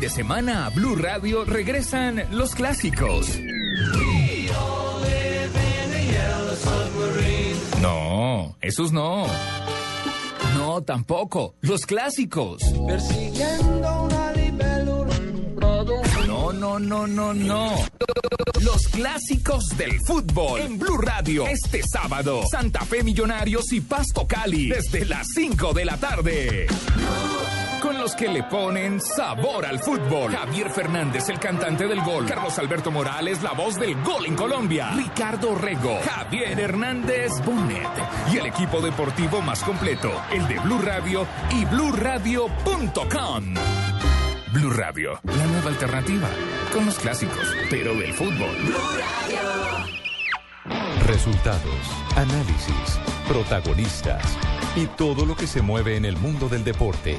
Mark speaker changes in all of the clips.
Speaker 1: de semana a Blue Radio regresan los clásicos. No, esos no. No, tampoco. Los clásicos. No, no, no, no, no. Los clásicos del fútbol en Blue Radio. Este sábado, Santa Fe Millonarios y Pasto Cali desde las 5 de la tarde. Con los que le ponen sabor al fútbol. Javier Fernández, el cantante del gol. Carlos Alberto Morales, la voz del gol en Colombia. Ricardo Rego, Javier Hernández Bonet. Y el equipo deportivo más completo, el de Blue Radio y BlueRadio.com. Blue Radio, la nueva alternativa. Con los clásicos, pero del fútbol.
Speaker 2: Resultados, análisis, protagonistas y todo lo que se mueve en el mundo del deporte.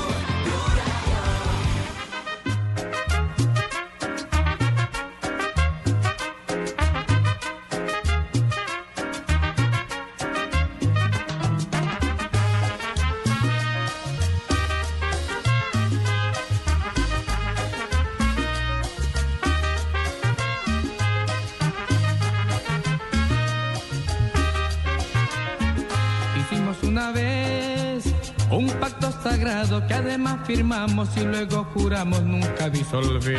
Speaker 3: Y luego juramos nunca disolver.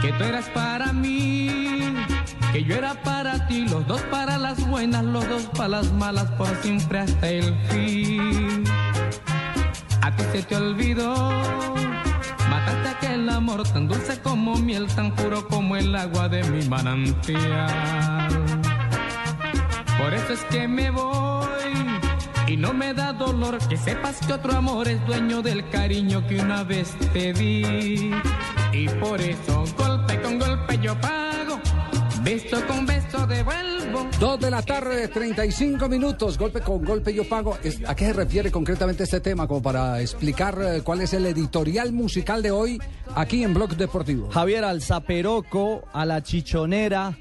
Speaker 3: Que tú eras para mí, que yo era para ti, los dos para las buenas, los dos para las malas, por siempre hasta el fin. A ti se te olvidó, mataste aquel amor tan dulce como miel, tan puro como el agua de mi manantial. Por eso es que me voy y no me da dolor que sepas que otro amor es dueño del cariño que una vez te di. Y por eso golpe con golpe yo pago, beso con beso devuelvo.
Speaker 4: Dos de la tarde, 35 minutos. Golpe con golpe yo pago. ¿A qué se refiere concretamente este tema? Como para explicar eh, cuál es el editorial musical de hoy aquí en Blog Deportivo.
Speaker 5: Javier al zaperoco, a la chichonera,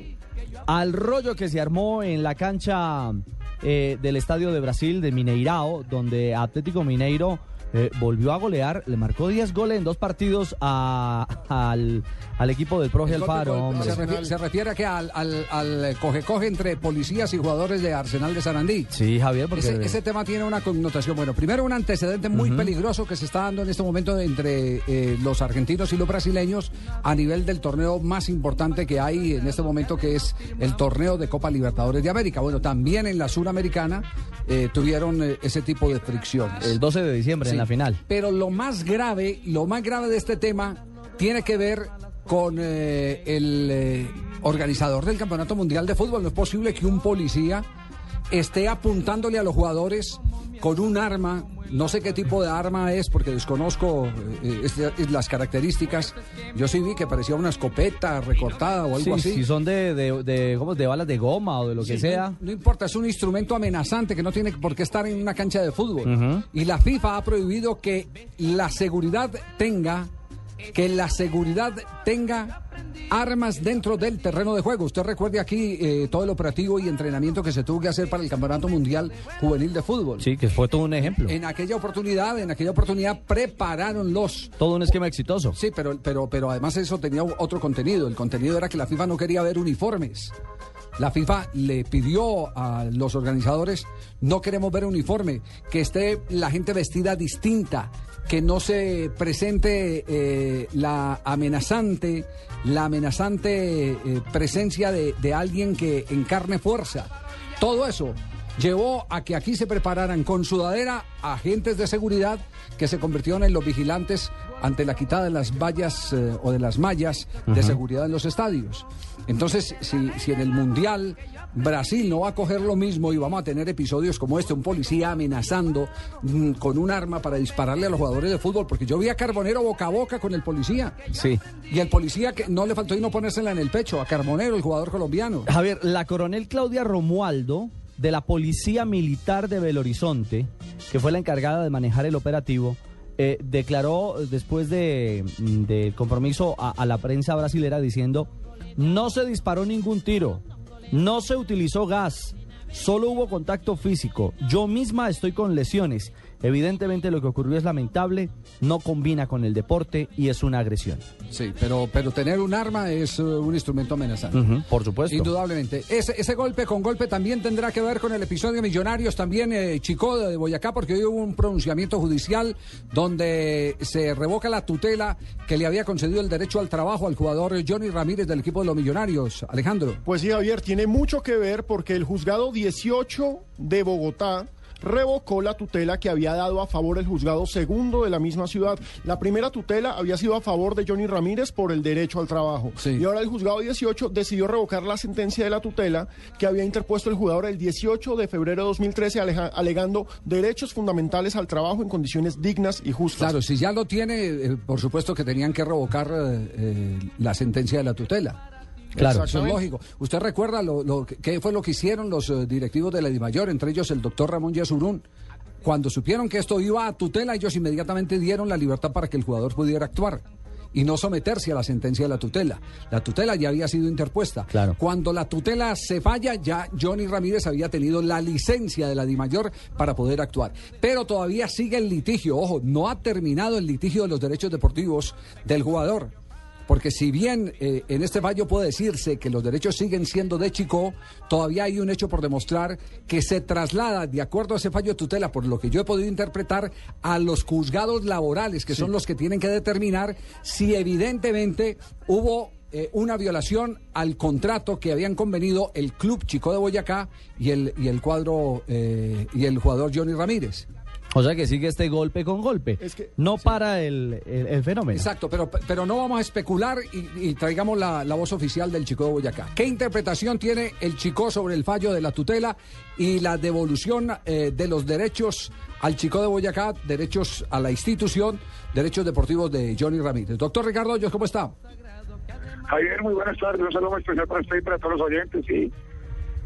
Speaker 5: al rollo que se armó en la cancha eh, del Estadio de Brasil de Mineirao, donde Atlético Mineiro eh, volvió a golear, le marcó 10 goles en dos partidos a- al, al equipo del Proje Alfaro.
Speaker 4: se, refiere, se refiere a que al, al, coge-coge entre policías y jugadores de Arsenal de Sarandí.
Speaker 5: Sí, Javier, porque
Speaker 4: Ese, ese tema tiene una connotación. Bueno, primero un antecedente muy peligroso que se está dando en este momento entre eh, los argentinos y los brasileños a nivel del torneo más importante que hay en este momento, que es el torneo de Copa Libertadores de América. Bueno, también en la Suramericana eh, tuvieron ese tipo de fricciones.
Speaker 5: el 12 de diciembre en
Speaker 4: Sí.
Speaker 5: la final.
Speaker 4: Pero lo más grave, lo más grave de este tema tiene que ver con eh, el eh, organizador del Campeonato Mundial de Fútbol. No es posible que un policía esté apuntándole a los jugadores con un arma, no sé qué tipo de arma es porque desconozco eh, este- las características. Yo sí vi que parecía una escopeta recortada o algo
Speaker 5: Sí,
Speaker 4: así.
Speaker 5: si son de, de, de, ¿cómo? de balas de goma o de lo que sea.
Speaker 4: No, no importa, es un instrumento amenazante que no tiene por qué estar en una cancha de fútbol. Y la FIFA ha prohibido que la seguridad tenga, que la seguridad tenga armas dentro del terreno de juego. Usted recuerde aquí eh, todo el operativo y entrenamiento que se tuvo que hacer para el Campeonato Mundial Juvenil de Fútbol.
Speaker 5: Sí, que fue todo un ejemplo.
Speaker 4: En aquella oportunidad, en aquella oportunidad prepararon los
Speaker 5: Todo un esquema exitoso.
Speaker 4: Sí, pero, pero, pero además eso tenía otro contenido. El contenido era que la FIFA no quería ver uniformes. La FIFA le pidió a los organizadores, no queremos ver uniforme, que esté la gente vestida distinta, que no se presente eh, la amenazante, la amenazante eh, presencia de, de alguien que encarne fuerza. Todo eso llevó a que aquí se prepararan con sudadera agentes de seguridad que se convirtieron en los vigilantes ante la quitada de las vallas eh, o de las mallas de seguridad en los estadios. Entonces, si, si en el Mundial Brasil no va a coger lo mismo y vamos a tener episodios como este, un policía amenazando mm, con un arma para dispararle a los jugadores de fútbol, porque yo vi a Carbonero boca a boca con el policía.
Speaker 5: Sí.
Speaker 4: Y el policía que no le faltó y no ponérsela en el pecho, a Carbonero, el jugador colombiano.
Speaker 5: Javier, la coronel Claudia Romualdo de la Policía Militar de Belo Horizonte, que fue la encargada de manejar el operativo, eh, declaró después de, mm, del compromiso a, a la prensa brasilera diciendo, no se disparó ningún tiro, no se utilizó gas, Solo hubo contacto físico. Yo misma estoy con lesiones. Evidentemente lo que ocurrió es lamentable, no combina con el deporte y es una agresión.
Speaker 4: Sí, pero, pero tener un arma es uh, un instrumento amenazante.
Speaker 5: Por supuesto.
Speaker 4: Indudablemente. Ese, ese golpe con golpe también tendrá que ver con el episodio Millonarios, también eh, Chico de Boyacá, porque hoy hubo un pronunciamiento judicial donde se revoca la tutela que le había concedido el derecho al trabajo al jugador Johnny Ramírez del equipo de los Millonarios. Alejandro.
Speaker 6: Pues sí, Javier, tiene mucho que ver porque el juzgado 18 de Bogotá revocó la tutela que había dado a favor el juzgado segundo de la misma ciudad. La primera tutela había sido a favor de Johnny Ramírez por el derecho al trabajo.
Speaker 4: Sí.
Speaker 6: Y ahora el juzgado 18 decidió revocar la sentencia de la tutela que había interpuesto el jugador el 18 de febrero de 2013 aleja- alegando derechos fundamentales al trabajo en condiciones dignas y justas.
Speaker 4: Claro, si ya lo tiene, eh, por supuesto que tenían que revocar eh, eh, la sentencia de la tutela.
Speaker 5: Claro.
Speaker 4: Eso es lógico. ¿Usted recuerda lo, lo que- qué fue lo que hicieron los eh, directivos de la DIMAYOR, entre ellos el doctor Ramón Yesurún? Cuando supieron que esto iba a tutela, ellos inmediatamente dieron la libertad para que el jugador pudiera actuar y no someterse a la sentencia de la tutela. La tutela ya había sido interpuesta.
Speaker 5: Claro.
Speaker 4: Cuando la tutela se falla, ya Johnny Ramírez había tenido la licencia de la DIMAYOR para poder actuar. Pero todavía sigue el litigio. Ojo, no ha terminado el litigio de los derechos deportivos del jugador. Porque si bien eh, en este fallo puede decirse que los derechos siguen siendo de Chico, todavía hay un hecho por demostrar que se traslada, de acuerdo a ese fallo de tutela, por lo que yo he podido interpretar, a los juzgados laborales, que son los que tienen que determinar si evidentemente hubo eh, una violación al contrato que habían convenido el Club Chico de Boyacá y el, y el cuadro eh, y el jugador Johnny Ramírez.
Speaker 5: O sea que sigue este golpe con golpe.
Speaker 6: Es que-
Speaker 5: no para el, el- el fenómeno.
Speaker 4: Exacto, pero, pero no vamos a especular y, y traigamos la, la voz oficial del Chico de Boyacá. ¿Qué interpretación tiene el Chico sobre el fallo de la tutela y la devolución eh, de los derechos al Chico de Boyacá, derechos a la institución, derechos deportivos de Johnny Ramírez? Doctor Ricardo Hoyos, ¿cómo está?
Speaker 7: Javier, muy buenas tardes. Un saludo muy especial para usted y para todos los oyentes. Y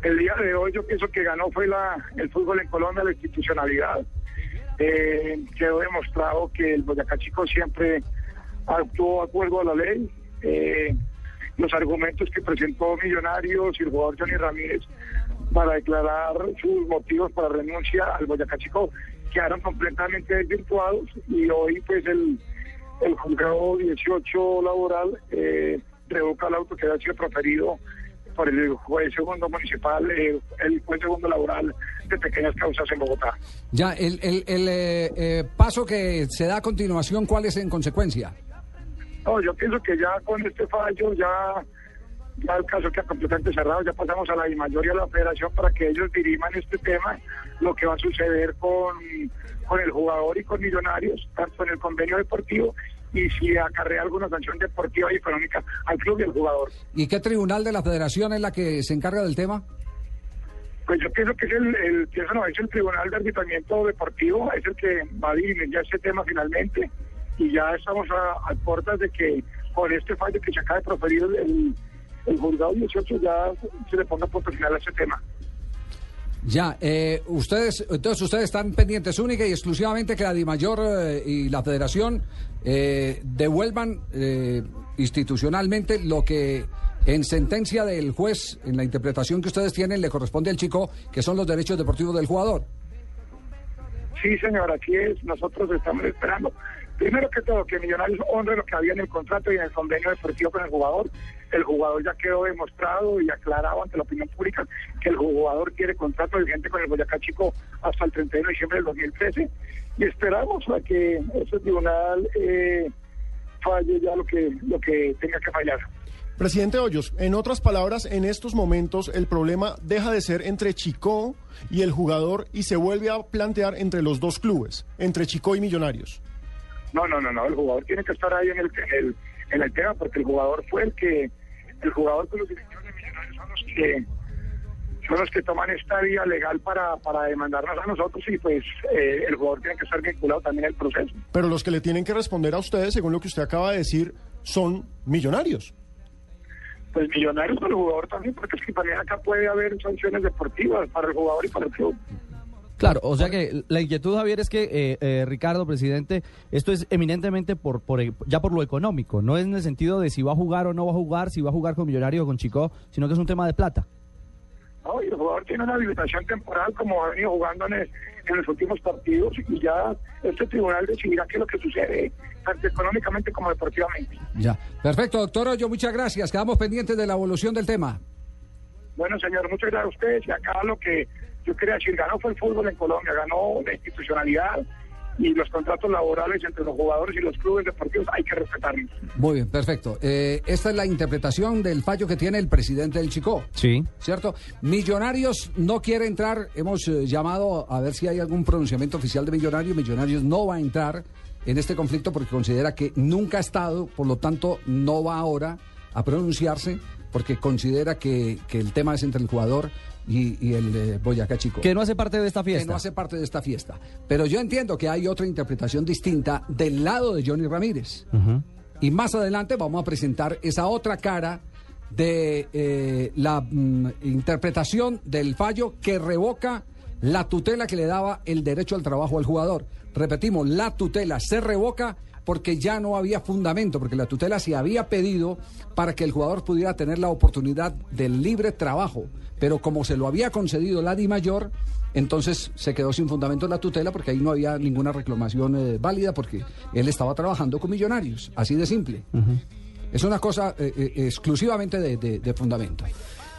Speaker 7: el día de hoy yo pienso que ganó fue la, el fútbol en Colombia, la institucionalidad. Eh, quedó demostrado que el Boyacá Chico siempre actuó de acuerdo a la ley. Eh, los argumentos que presentó Millonarios y el jugador Johnny Ramírez para declarar sus motivos para renuncia al Boyacá Chico quedaron completamente desvirtuados y hoy pues el, el juzgado 18 laboral eh, revoca el auto que había sido proferido por el juez segundo municipal, eh, el juez segundo laboral de pequeñas causas en Bogotá.
Speaker 4: Ya, el, el, el, eh, eh, paso que se da a continuación, ¿cuál es en consecuencia?
Speaker 7: No, yo pienso que ya con este fallo ya, ya el caso queda completamente cerrado, ya pasamos a la mayoría de la federación para que ellos diriman este tema, lo que va a suceder con, con el jugador y con Millonarios, tanto en el convenio deportivo y si acarrea alguna sanción deportiva y económica al club y al jugador.
Speaker 4: ¿Y qué tribunal de la federación es la que se encarga del tema?
Speaker 7: Pues yo pienso que es el, el, pienso no, es el Tribunal de Arbitramiento Deportivo, es el que va a dirimir ya este tema finalmente y ya estamos a, puertas de que con este fallo que se acaba de proferir el, el juzgado 18 ya se le ponga punto final a este tema.
Speaker 4: Ya, eh, ustedes, entonces ustedes están pendientes única y exclusivamente que la DIMAYOR eh, y la Federación eh, devuelvan eh, institucionalmente lo que en sentencia del juez, en la interpretación que ustedes tienen, le corresponde al chico, que son los derechos deportivos del jugador.
Speaker 7: Sí, señor, así es. Nosotros estamos esperando, primero que todo, que Millonarios honre lo que había en el contrato y en el convenio deportivo con el jugador. El jugador ya quedó demostrado y aclarado ante la opinión pública que el jugador quiere contrato vigente con el Boyacá Chico hasta el 31 de diciembre del 2013. Y esperamos a que ese tribunal eh, falle ya lo que, lo que tenga que fallar.
Speaker 6: Presidente Hoyos, en otras palabras, en estos momentos el problema deja de ser entre Chico y el jugador y se vuelve a plantear entre los dos clubes, entre Chico y Millonarios.
Speaker 7: No, no, no, no, el jugador tiene que estar ahí en el, en el, en el tema porque el jugador fue el que, el jugador con los directivos de Millonarios son los que son los que toman esta vía legal para, para demandarnos a nosotros y pues eh, el jugador tiene que estar vinculado también al proceso.
Speaker 6: Pero los que le tienen que responder a ustedes, según lo que usted acaba de decir, son millonarios.
Speaker 7: Pues millonarios para el jugador también, porque es que también acá puede haber sanciones deportivas para el jugador y para el club.
Speaker 5: Claro, o sea que la inquietud, Javier, es que, eh, eh, Ricardo, presidente, esto es eminentemente por, por ya por lo económico, no es en el sentido de si va a jugar o no va a jugar, si va a jugar con Millonario o con Chico, sino que es un tema de plata.
Speaker 7: ¿No? Y el jugador tiene una habilitación temporal como ha venido jugando en, el- en los últimos partidos y ya este tribunal decidirá qué es lo que sucede, tanto económicamente como deportivamente.
Speaker 4: Ya. Perfecto, doctor Hoyo, muchas gracias. Quedamos pendientes de la evolución del tema.
Speaker 7: Bueno, señor, muchas gracias a ustedes. Y acá lo que yo quería decir, ganó fue el fútbol en Colombia, ganó la institucionalidad y los contratos laborales entre los jugadores y los clubes deportivos hay que respetarlos.
Speaker 4: Muy bien, perfecto. Eh, esta es la interpretación del fallo que tiene el presidente del Chico.
Speaker 5: Sí.
Speaker 4: ¿Cierto? Millonarios no quiere entrar. Hemos eh, llamado a ver si hay algún pronunciamiento oficial de Millonarios. Millonarios no va a entrar en este conflicto porque considera que nunca ha estado, por lo tanto, no va ahora a pronunciarse porque considera que, que el tema es entre el jugador y, y el eh, Boyacá Chico.
Speaker 5: Que no hace parte de esta
Speaker 4: que
Speaker 5: fiesta.
Speaker 4: no hace parte de esta fiesta. Pero yo entiendo que hay otra interpretación distinta del lado de Johnny Ramírez. Y más adelante vamos a presentar esa otra cara de eh, la mm, interpretación del fallo que revoca la tutela que le daba el derecho al trabajo al jugador. Repetimos, la tutela se revoca porque ya no había fundamento, porque la tutela se había pedido para que el jugador pudiera tener la oportunidad del libre trabajo, pero como se lo había concedido la Di Mayor, entonces se quedó sin fundamento la tutela porque ahí no había ninguna reclamación eh, válida porque él estaba trabajando con millonarios, así de simple. Es una cosa eh, eh, exclusivamente de, de- de fundamento.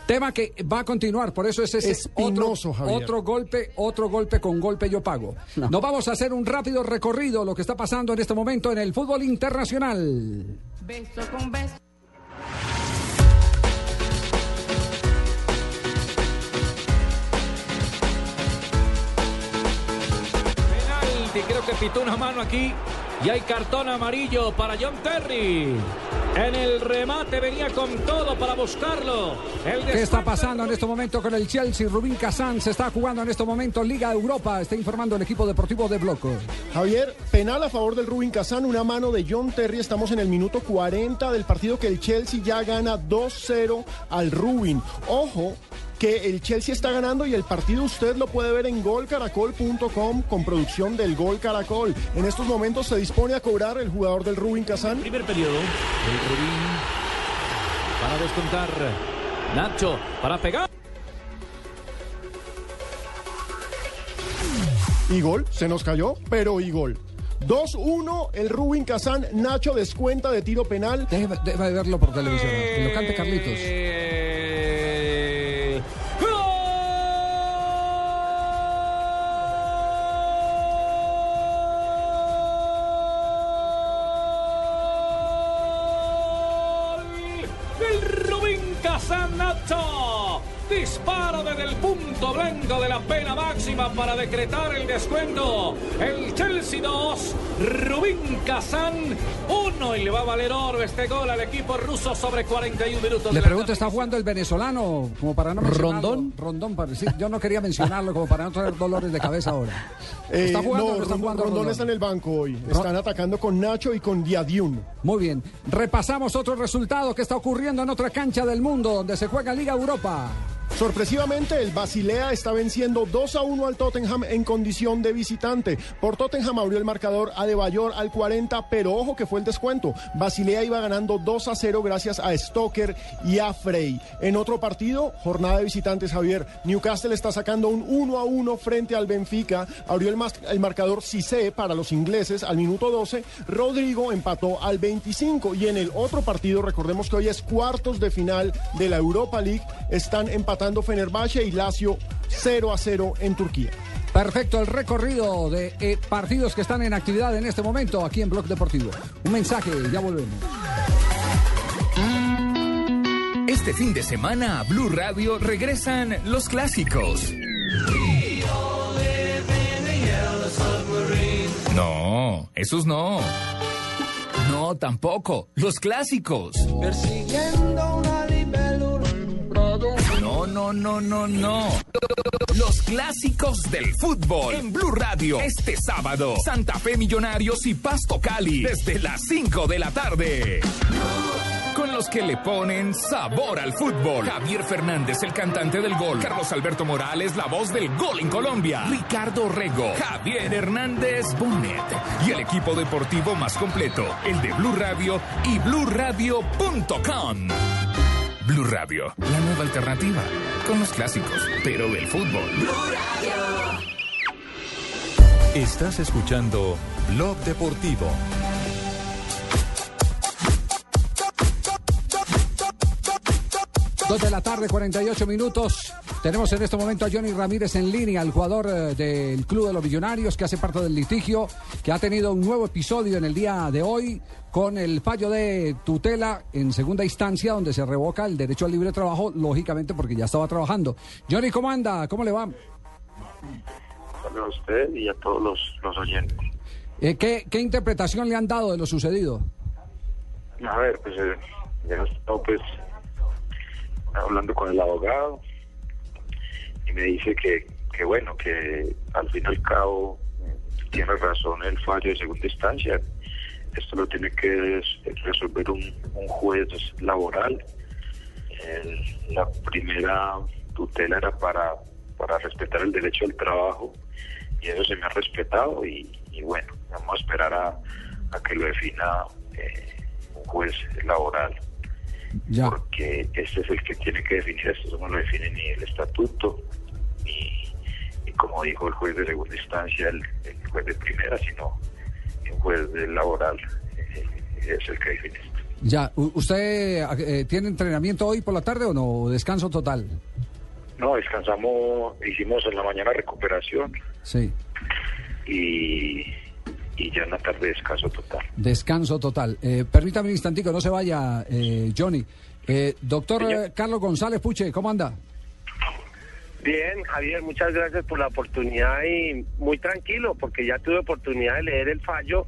Speaker 4: Tema que va a continuar, por eso es ese
Speaker 6: Espinoso,
Speaker 4: otro,
Speaker 6: Javier.
Speaker 4: otro golpe, otro golpe con golpe yo pago. Nos vamos a hacer un rápido recorrido lo que está pasando en este momento en el fútbol internacional.
Speaker 3: Beso con beso.
Speaker 8: Penalti, creo que pitó una mano aquí y hay cartón amarillo para John Terry. En el remate venía con todo para buscarlo. El
Speaker 4: ¿Qué está pasando en este momento con el Chelsea? Rubín Kazán se está jugando en este momento Liga Europa. Está informando el equipo deportivo de Bloco.
Speaker 6: Javier, penal a favor del Rubin Kazán, una mano de John Terry. Estamos en el minuto 40 del partido que el Chelsea ya gana 2-0 al Rubin. Ojo que el Chelsea está ganando y el partido usted lo puede ver en golcaracol.com con producción del Gol Caracol. En estos momentos se dispone a cobrar el jugador del Rubin Kazán.
Speaker 8: Primer periodo. El Rubín para descontar. Nacho para pegar.
Speaker 6: Y gol, se nos cayó, pero y gol. 2-1, el Rubin Kazán, Nacho descuenta de tiro penal.
Speaker 4: Déjeme verlo por televisión. Que lo cante Carlitos.
Speaker 8: Eh, Disparo desde el punto blanco de la pena máxima para decretar el descuento. El Chelsea 2, Rubín Kazan 1 y le va a valer oro este gol al equipo ruso sobre 41 minutos.
Speaker 4: Le pregunto, ¿está jugando el venezolano? Como para no mencionarlo.
Speaker 5: ¿Rondón?
Speaker 4: Rondón, para sí, Yo no quería mencionarlo como para no tener dolores de cabeza ahora.
Speaker 6: Eh,
Speaker 4: ¿Está jugando
Speaker 6: no,
Speaker 4: o no está
Speaker 6: Rondón-
Speaker 4: jugando
Speaker 6: Rondón
Speaker 4: Rondón?
Speaker 6: está en el banco hoy. Están atacando con Nacho y con Diadiun.
Speaker 4: Muy bien. Repasamos otro resultado que está ocurriendo en otra cancha del mundo donde se juega Liga Europa.
Speaker 6: Sorpresivamente, el Basilea está venciendo 2 a 1 al Tottenham en condición de visitante. Por Tottenham abrió el marcador a De Bayor al 40, pero ojo que fue el descuento. Basilea iba ganando 2 a 0 gracias a Stoker y a Frey. En otro partido, jornada de visitantes, Javier. Newcastle está sacando un 1 a 1 frente al Benfica. Abrió el, el marcador Cissé para los ingleses al minuto 12. Rodrigo empató al 25. Y en el otro partido, recordemos que hoy es cuartos de final de la Europa League, están empatando Fenerbahce y Lazio 0 a 0 en Turquía.
Speaker 4: Perfecto, el recorrido de eh, partidos que están en actividad en este momento aquí en Blog Deportivo. Un mensaje, ya volvemos.
Speaker 1: Este fin de semana a Blue Radio regresan los clásicos. No, esos no. No, tampoco. Los clásicos. No, no, no, no, no. Los clásicos del fútbol en Blue Radio. Este sábado, Santa Fe Millonarios y Pasto Cali desde las 5 de la tarde. Con los que le ponen sabor al fútbol. Javier Fernández, el cantante del gol. Carlos Alberto Morales, la voz del gol en Colombia. Ricardo Rego. Javier Hernández Bonet. Y el equipo deportivo más completo, el de Blue Radio y BlueRadio.com. Blue Radio, la nueva alternativa, con los clásicos, pero del fútbol.
Speaker 2: Estás escuchando Blog Deportivo.
Speaker 4: Dos de la tarde, 48 minutos. Tenemos en este momento a Johnny Ramírez en línea, el jugador eh, del Club de los Millonarios, que hace parte del litigio, que ha tenido un nuevo episodio en el día de hoy con el fallo de tutela en segunda instancia, donde se revoca el derecho al libre trabajo, lógicamente porque ya estaba trabajando. Johnny, ¿cómo anda? ¿Cómo le va?
Speaker 9: a usted y a todos los, los oyentes.
Speaker 4: Eh, ¿qué, ¿Qué interpretación le han dado de lo sucedido?
Speaker 9: A ver, pues eh, ya he estado pues hablando con el abogado y me dice que, que bueno, que al fin y al cabo tiene razón el fallo de segunda instancia. Esto lo tiene que resolver un, un juez laboral. El- la primera tutela era para, para respetar el derecho al trabajo y eso se me ha respetado y, y bueno, vamos a esperar a, a que lo defina eh, un juez laboral
Speaker 4: Ya.
Speaker 9: porque este es el que tiene que definir esto, no lo define ni el estatuto, ni, ni como dijo el juez de segunda instancia, el, el juez de primera, sino un juez laboral, eh, es el que define esto.
Speaker 4: Ya. ¿Usted eh, tiene entrenamiento hoy por la tarde o no? ¿Descanso total?
Speaker 9: No, descansamos, hicimos en la mañana recuperación
Speaker 4: Sí.
Speaker 9: y, y ya en la tarde descanso total.
Speaker 4: Descanso total. Eh, permítame un instantico, no se vaya, eh, Johnny. Eh, doctor Carlos González Puche, ¿cómo anda?
Speaker 10: Bien, Javier, muchas gracias por la oportunidad y muy tranquilo porque ya tuve oportunidad de leer el fallo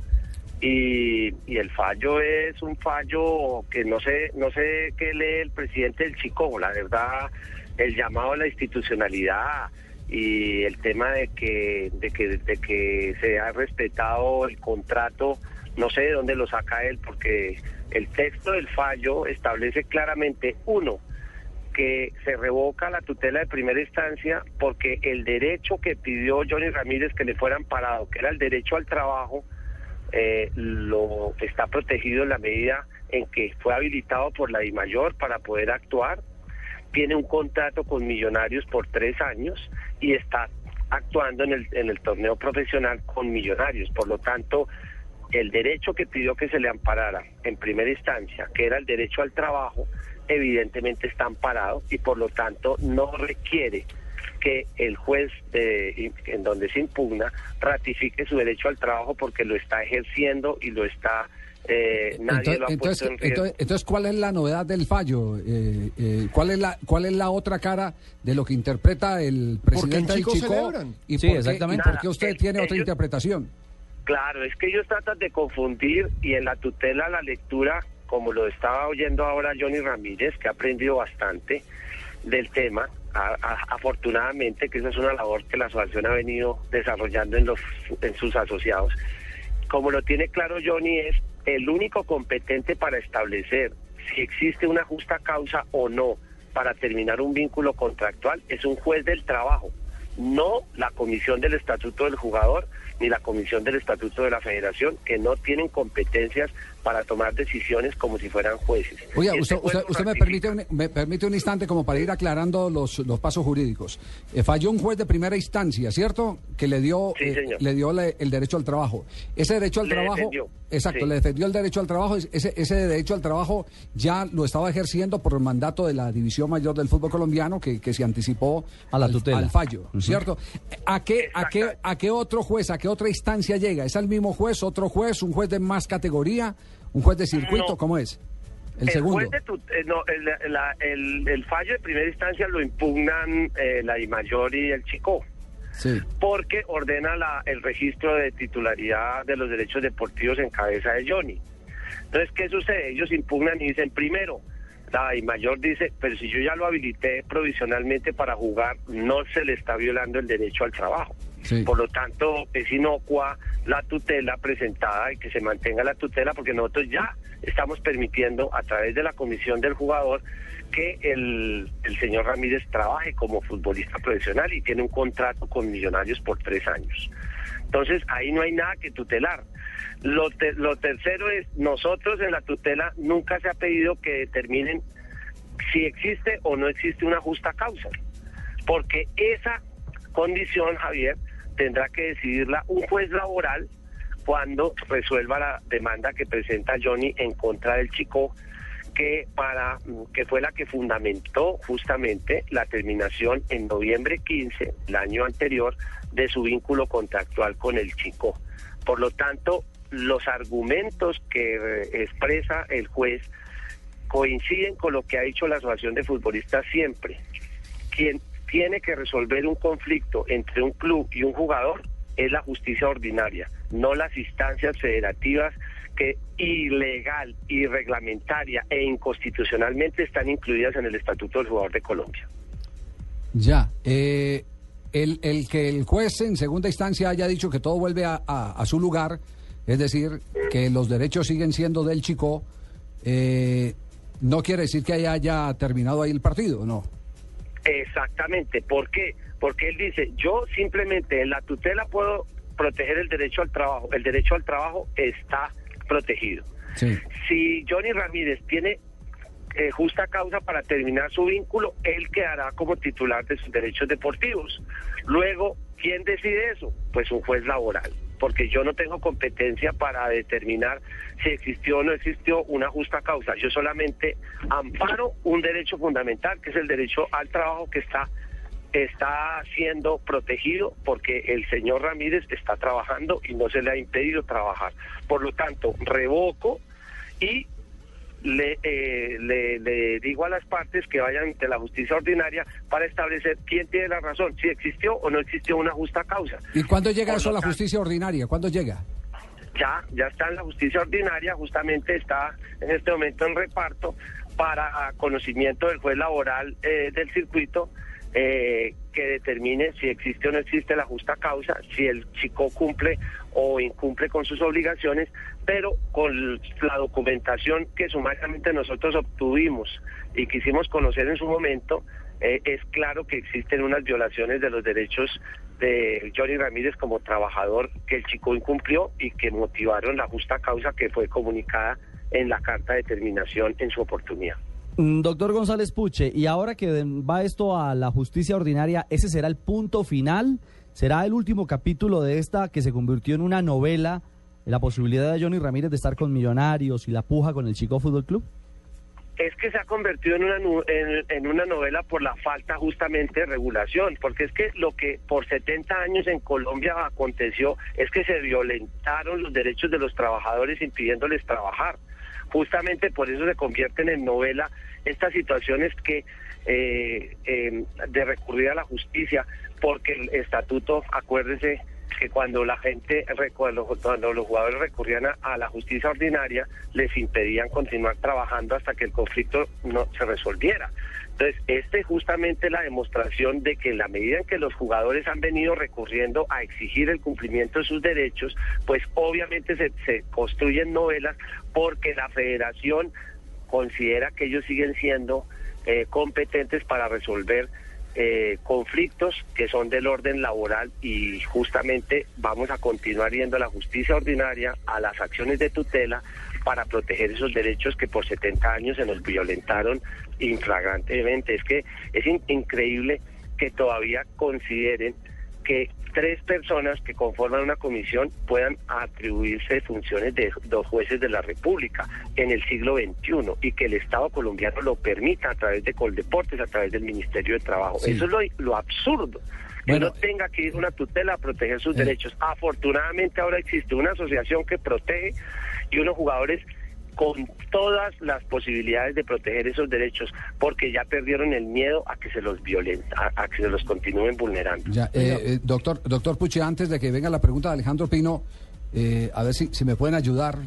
Speaker 10: y, el fallo es un fallo que no sé no sé qué lee el presidente del Chico, la verdad el llamado a la institucionalidad y el tema de que de que de que se ha respetado el contrato, no sé de dónde lo saca él porque el texto del fallo establece claramente uno que se revoca la tutela de primera instancia porque el derecho que pidió Johnny Ramírez que le fuera amparado, que era el derecho al trabajo, eh, lo está protegido en la medida en que fue habilitado por la DIMAYOR para poder actuar, tiene un contrato con Millonarios por tres años y está actuando en el, en el torneo profesional con Millonarios. Por lo tanto, el derecho que pidió que se le amparara en primera instancia, que era el derecho al trabajo, evidentemente está amparado y por lo tanto no requiere que el juez eh, en donde se impugna ratifique su derecho al trabajo porque lo está ejerciendo y lo está eh, nadie
Speaker 4: Entonces,
Speaker 10: lo ha
Speaker 4: entonces,
Speaker 10: puesto en riesgo.
Speaker 4: entonces- entonces, ¿cuál es la novedad del fallo? Eh, eh, ¿cuál, es la, ¿Cuál es la otra cara de lo que interpreta el presidente del
Speaker 6: Chico.
Speaker 4: ¿Y
Speaker 5: Sí,
Speaker 4: por
Speaker 5: exactamente.
Speaker 4: por qué usted
Speaker 10: Nada,
Speaker 4: tiene otra
Speaker 10: ellos-
Speaker 4: interpretación?
Speaker 10: Claro, es que ellos tratan de confundir y en la tutela la lectura, como lo estaba oyendo ahora Johnny Ramírez, que ha aprendido bastante del tema, afortunadamente, que esa es una labor que la asociación ha venido desarrollando en, los, en sus asociados. Como lo tiene claro Johnny, es el único competente para establecer si existe una justa causa o no para terminar un vínculo contractual, es un juez del trabajo no la comisión del estatuto del jugador ni la comisión del estatuto de la federación, que no tienen competencias para tomar decisiones como si fueran jueces.
Speaker 4: Oiga,
Speaker 10: Este
Speaker 4: usted, usted, usted me, permite un, me permite un instante como para ir aclarando los, los pasos jurídicos. Eh, falló un juez de primera instancia, ¿cierto? Que le dio,
Speaker 10: Sí,
Speaker 4: eh, le dio le- el derecho al trabajo. Ese derecho al
Speaker 10: Le
Speaker 4: trabajo,
Speaker 10: defendió,
Speaker 4: exacto,
Speaker 10: sí.
Speaker 4: le defendió el derecho al trabajo. Ese, ese derecho al trabajo ya lo estaba ejerciendo por el mandato de la División Mayor del Fútbol Colombiano que, que se anticipó
Speaker 5: A la
Speaker 4: al-
Speaker 5: tutela.
Speaker 4: al fallo, ¿cierto? ¿A qué, a, qué. ¿A qué otro juez, a qué otra instancia llega? ¿Es al mismo juez, otro juez, un juez de más categoría, un juez de circuito?
Speaker 10: No.
Speaker 4: ¿Cómo es? El,
Speaker 10: El,
Speaker 4: segundo.
Speaker 10: juez de tut- eh, no, el, la- el- el fallo de primera instancia lo impugnan eh, la DIMAYOR y el Chico.
Speaker 4: Sí.
Speaker 10: porque ordena la- el registro de titularidad de los derechos deportivos en cabeza de Johnny. Entonces, ¿qué sucede? Ellos impugnan y dicen, primero, la mayor dice, pero si yo ya lo habilité provisionalmente para jugar, no se le está violando el derecho al trabajo. Por lo tanto, es inocua la tutela presentada y que se mantenga la tutela porque nosotros ya estamos permitiendo a través de la comisión del jugador que el, el señor Ramírez trabaje como futbolista profesional y tiene un contrato con Millonarios por tres años. Entonces, ahí no hay nada que tutelar. Lo, te- lo tercero es, nosotros en la tutela nunca se ha pedido que determinen si existe o no existe una justa causa. Porque esa condición, Javier, tendrá que decidirla un juez laboral cuando resuelva la demanda que presenta Johnny en contra del chico que para que fue la que fundamentó justamente la terminación en noviembre 15 el año anterior de su vínculo contractual con el chico. Por lo tanto, los argumentos que eh, expresa el juez coinciden con lo que ha dicho la Asociación de Futbolistas siempre. Quien tiene que resolver un conflicto entre un club y un jugador es la justicia ordinaria, no las instancias federativas que ilegal, irreglamentaria e inconstitucionalmente están incluidas en el Estatuto del Jugador de Colombia.
Speaker 4: Ya, eh, el, el, que el juez en segunda instancia haya dicho que todo vuelve a, su lugar, es decir, que los derechos siguen siendo del chico, eh, no quiere decir que haya terminado ahí el partido, ¿no?
Speaker 10: Exactamente, ¿por qué? Porque él dice, yo simplemente en la tutela puedo proteger el derecho al trabajo, el derecho al trabajo está protegido. Si Johnny Ramírez tiene eh, justa causa para terminar su vínculo, él quedará como titular de sus derechos deportivos. Luego, ¿quién decide eso? Pues un juez laboral, porque yo no tengo competencia para determinar si existió o no existió una justa causa. Yo solamente amparo un derecho fundamental, que es el derecho al trabajo que está está siendo protegido porque el señor Ramírez está trabajando y no se le ha impedido trabajar. Por lo tanto, revoco y le, eh, le, digo a las partes que vayan ante la justicia ordinaria para establecer quién tiene la razón, si existió o no existió una justa causa.
Speaker 4: ¿Y cuándo llega eso a la justicia ordinaria? ¿Cuándo llega?
Speaker 10: Ya, ya está en la justicia ordinaria, justamente está en este momento en reparto para conocimiento del juez laboral eh, del circuito eh, que determine si existe o no existe la justa causa, si el chico cumple o incumple con sus obligaciones, pero con la documentación que sumariamente nosotros obtuvimos y quisimos conocer en su momento, eh, es claro que existen unas violaciones de los derechos de Johnny Ramírez como trabajador que el chico incumplió y que motivaron la justa causa que fue comunicada en la carta de terminación en su oportunidad.
Speaker 5: Mm, doctor González Puche, y ahora que va esto a la justicia ordinaria, ¿ese será el punto final? ¿Será el último capítulo de esta que se convirtió en una novela, la posibilidad de Johnny Ramírez de estar con Millonarios y la puja con el Chico Fútbol Club?
Speaker 10: Es que se ha convertido en una, en, una novela por la falta justamente de regulación, porque es que lo que por 70 años en Colombia aconteció es que se violentaron los derechos de los trabajadores impidiéndoles trabajar justamente por eso se convierten en novela estas situaciones que eh, em, de recurrir a la justicia, porque el estatuto, acuérdese que cuando la gente, cuando, los jugadores recurrían a, la justicia ordinaria, les impedían continuar trabajando hasta que el conflicto no se resolviera. Entonces, este es justamente la demostración de que en la medida en que los jugadores han venido recurriendo a exigir el cumplimiento de sus derechos, pues obviamente se, se construyen novelas porque la federación considera que ellos siguen siendo eh, competentes para resolver eh, conflictos que son del orden laboral y justamente vamos a continuar yendo a la justicia ordinaria, a las acciones de tutela para proteger esos derechos que por 70 años se nos violentaron inflagrantemente. Es que es increíble que todavía consideren que tres personas que conforman una comisión puedan atribuirse funciones de dos jueces de la República en el siglo XXI y que el Estado colombiano lo permita a través de Coldeportes, a través del Ministerio de Trabajo. Eso es lo, absurdo. Que no tenga que ir una tutela a proteger sus eh. derechos. Afortunadamente ahora existe una asociación que protege y unos jugadores con todas las posibilidades de proteger esos derechos, porque ya perdieron el miedo a que se los violen, a, que se los continúen vulnerando.
Speaker 4: Ya, eh, eh, doctor, doctor Puche, antes de que venga la pregunta de Alejandro Pino, eh, a ver si, si me pueden ayudar,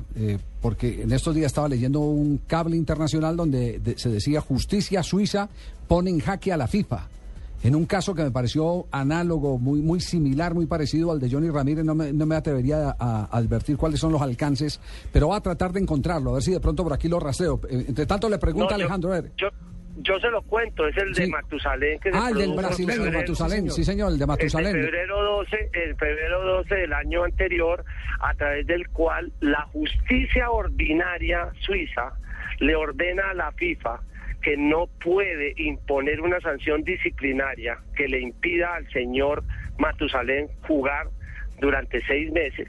Speaker 4: porque en estos días estaba leyendo un cable internacional donde se decía justicia suiza pone en jaque a la FIFA en un caso que me pareció análogo, muy, muy similar, muy parecido al de Johnny Ramírez, no me, no me atrevería a, advertir cuáles son los alcances, pero va a tratar de encontrarlo, a ver si de pronto por aquí lo rastreo. Eh, entre tanto le pregunta a Alejandro,
Speaker 10: yo, Yo, se lo cuento, es el de Matusalén. Que
Speaker 4: ah, el del brasileño, Matusalén, sí señor, el de Matusalén.
Speaker 10: En febrero 12, en febrero 12 del año anterior, a través del cual la justicia ordinaria suiza le ordena a la FIFA que no puede imponer una sanción disciplinaria que le impida al señor Matusalén jugar durante seis meses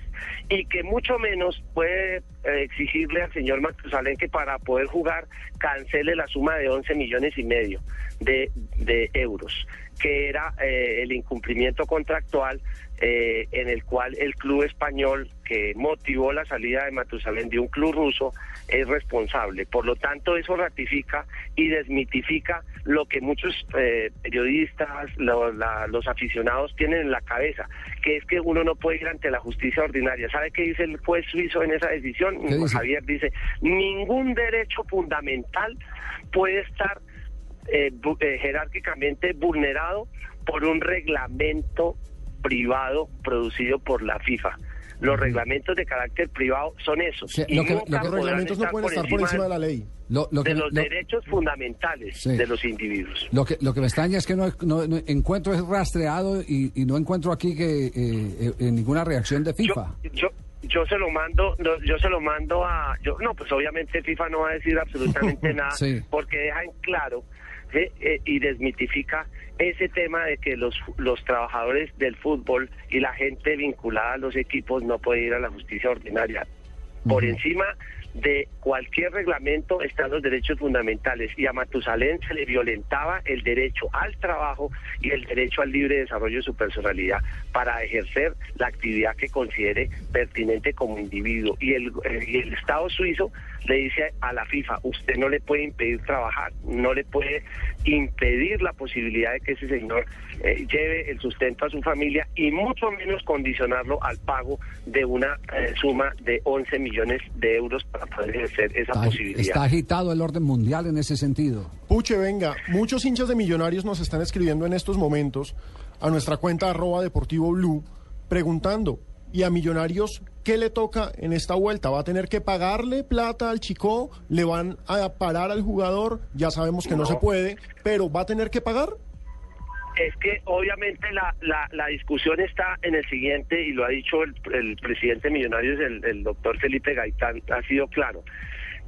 Speaker 10: y que mucho menos puede eh, exigirle al señor Matusalén que para poder jugar cancele la suma de 11 millones y medio de, de euros, que era eh, el incumplimiento contractual eh, en el cual el club español que motivó la salida de Matusalén de un club ruso es responsable. Por lo tanto, eso ratifica y desmitifica lo que muchos eh, periodistas, lo- la- los aficionados tienen en la cabeza, que es que uno no puede ir ante la justicia ordinaria. ¿Sabe qué dice el juez suizo en esa decisión? Javier dice, ningún derecho fundamental puede estar eh, bu- eh, jerárquicamente vulnerado por un reglamento privado producido por la FIFA. Los reglamentos de carácter privado son esos.
Speaker 4: Sí,
Speaker 10: y
Speaker 4: lo que-
Speaker 10: nunca
Speaker 4: lo que-
Speaker 6: Los
Speaker 10: podrán
Speaker 6: reglamentos no pueden estar por encima de la ley.
Speaker 4: Lo, lo que,
Speaker 10: de los
Speaker 4: lo-
Speaker 10: derechos fundamentales
Speaker 4: Sí.
Speaker 10: de los individuos.
Speaker 4: lo que, lo que me extraña es que no, no- no encuentro es rastreado y, y no encuentro aquí que eh, eh, eh, ninguna reacción de FIFA.
Speaker 10: yo, yo se lo mando, no, yo se lo mando a, yo, no, pues obviamente FIFA no va a decir absolutamente nada,
Speaker 4: Sí.
Speaker 10: porque deja en claro Eh, y desmitifica ese tema de que los, los trabajadores del fútbol y la gente vinculada a los equipos no puede ir a la justicia ordinaria. Por encima de cualquier reglamento están los derechos fundamentales y a Matusalén se le violentaba el derecho al trabajo y el derecho al libre desarrollo de su personalidad para ejercer la actividad que considere pertinente como individuo. Y el, eh, y el Estado suizo le dice a la FIFA, usted no le puede impedir trabajar, no le puede impedir la posibilidad de que ese señor eh, lleve el sustento a su familia y mucho menos condicionarlo al pago de una eh, suma de 11 millones de euros para poder ejercer esa
Speaker 4: Está,
Speaker 10: posibilidad.
Speaker 4: está agitado el orden mundial en ese sentido.
Speaker 6: Puche, venga, muchos hinchas de Millonarios nos están escribiendo en estos momentos a nuestra cuenta arroba deportivo blue preguntando, ¿y a Millonarios qué le toca en esta vuelta? ¿Va a tener que pagarle plata al chico? ¿Le van a parar al jugador? Ya sabemos que no,
Speaker 10: No.
Speaker 6: se puede, pero ¿va a tener que pagar?
Speaker 10: Es que obviamente la, la, la discusión está en el siguiente, y lo ha dicho el, el presidente de Millonarios, el, el doctor Felipe Gaitán, ha sido claro.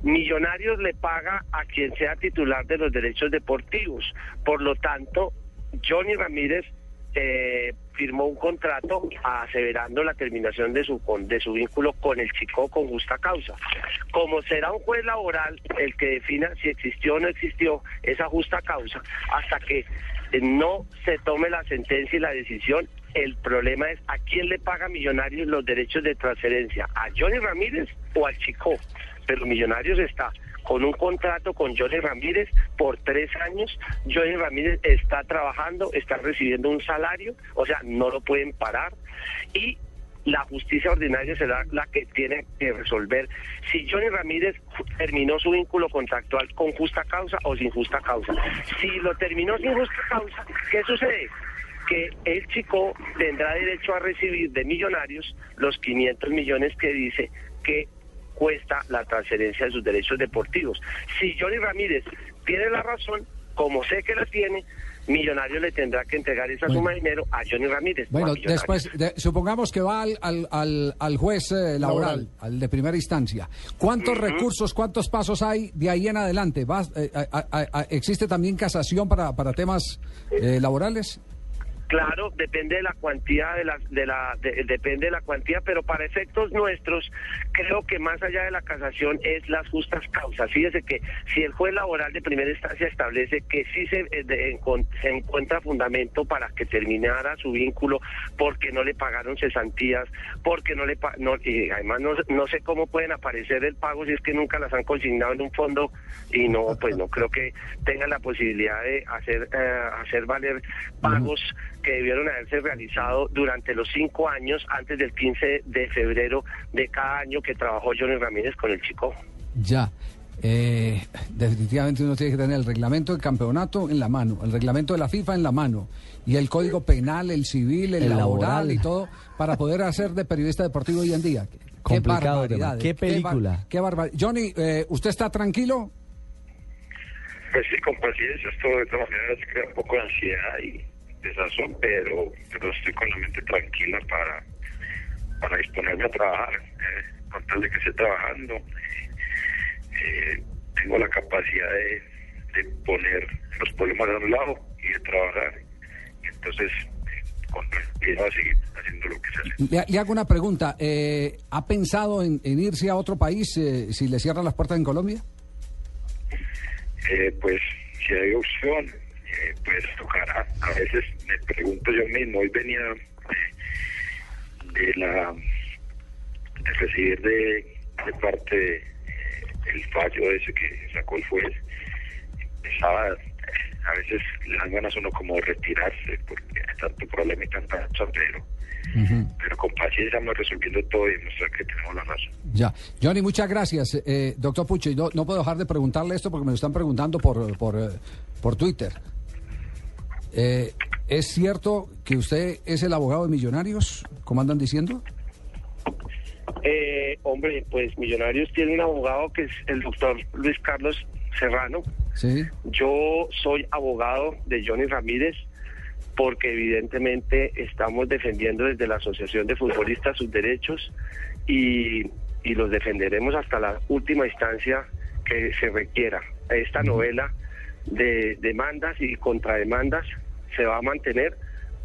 Speaker 10: Millonarios le paga a quien sea titular de los derechos deportivos. Por lo tanto, Johnny Ramírez eh, firmó un contrato aseverando la terminación de su con- de su vínculo con el Chico con justa causa. Como será un juez laboral el que defina si existió o no existió esa justa causa, hasta que no se tome la sentencia y la decisión, el problema es a quién le paga Millonarios los derechos de transferencia, a Johnny Ramírez o al Chico. Pero Millonarios está con un contrato con Johnny Ramírez por tres años. Johnny Ramírez está trabajando, está recibiendo un salario, o sea, no lo pueden parar. Y la justicia ordinaria será la que tiene que resolver si Johnny Ramírez terminó su vínculo contractual con justa causa o sin justa causa. Si lo terminó sin justa causa, ¿qué sucede? que el chico tendrá derecho a recibir de millonarios los 500 millones que dice que cuesta la transferencia de sus derechos deportivos. Si Johnny Ramírez tiene la razón, como sé que la tiene, Millonarios le tendrá que entregar esa
Speaker 4: Bueno.
Speaker 10: suma de dinero a Johnny Ramírez.
Speaker 4: Bueno, después, de- supongamos que va al, al, al, al juez eh, laboral,
Speaker 6: Laboral.
Speaker 4: al de primera instancia. ¿Cuántos recursos, cuántos pasos hay de ahí en adelante? ¿Va, eh, a- a- a- ¿Existe también casación para, para temas eh, laborales?
Speaker 10: Claro, depende de la cuantía de la, de la de- depende de la cuantía, pero para efectos nuestros creo que más allá de la casación es las justas causas. Fíjese que si el juez laboral de primera instancia establece que sí se, eh, de- se encuentra fundamento para que terminara su vínculo porque no le pagaron cesantías, porque no le no, y además no, no sé cómo pueden aparecer el pago si es que nunca las han consignado en un fondo y no pues no creo que tengan la posibilidad de hacer eh, hacer valer pagos que debieron haberse realizado durante los cinco años antes del 15 de febrero de cada año que trabajó Johnny Ramírez con el chico.
Speaker 4: Ya. Eh, definitivamente uno tiene que tener el reglamento del campeonato en la mano, el reglamento de la FIFA en la mano y el código penal, el civil, el,
Speaker 5: El
Speaker 4: laboral,
Speaker 5: laboral.
Speaker 4: y todo para poder hacer de periodista deportivo hoy en día. Qué- barbaridad.
Speaker 5: Qué
Speaker 4: bar-
Speaker 5: película.
Speaker 4: Qué barbaridad. Johnny, eh, ¿usted está tranquilo?
Speaker 9: Pues sí, con paciencia, esto de todas maneras crea un poco de ansiedad y desazón, pero, pero estoy con la mente tranquila para, para disponerme a trabajar, eh, con tal de que esté trabajando. Eh, tengo la capacidad de, de poner los problemas a un lado y de trabajar. Entonces, con tranquilidad seguir haciendo lo que se hace.
Speaker 4: Le, le hago una pregunta. eh, ¿Ha pensado en, en irse a otro país eh, si le cierran las puertas en Colombia?
Speaker 9: Eh, pues si hay opción, eh, pues tocará. A veces me pregunto yo mismo, hoy venía de, la de recibir de, de parte eh, el fallo ese que sacó el juez. Empezaba, eh, a veces le dan ganas uno como retirarse porque hay tanto problema y tanta pero, pero con paciencia vamos resolviendo todo y demostrar que tenemos la razón.
Speaker 4: Ya. Johnny, muchas gracias. Eh, doctor Puche, no, no puedo dejar de preguntarle esto porque me lo están preguntando por, por, eh, por Twitter. Eh, ¿Es cierto que usted es el abogado de Millonarios, como andan diciendo?
Speaker 10: Eh, hombre, pues Millonarios tiene un abogado que es el doctor Luis Carlos Serrano.
Speaker 4: Sí.
Speaker 10: Yo soy abogado de Johnny Ramírez porque evidentemente estamos defendiendo desde la Asociación de Futbolistas sus derechos y, y los defenderemos hasta la última instancia que se requiera. Esta novela de demandas y contrademandas se va a mantener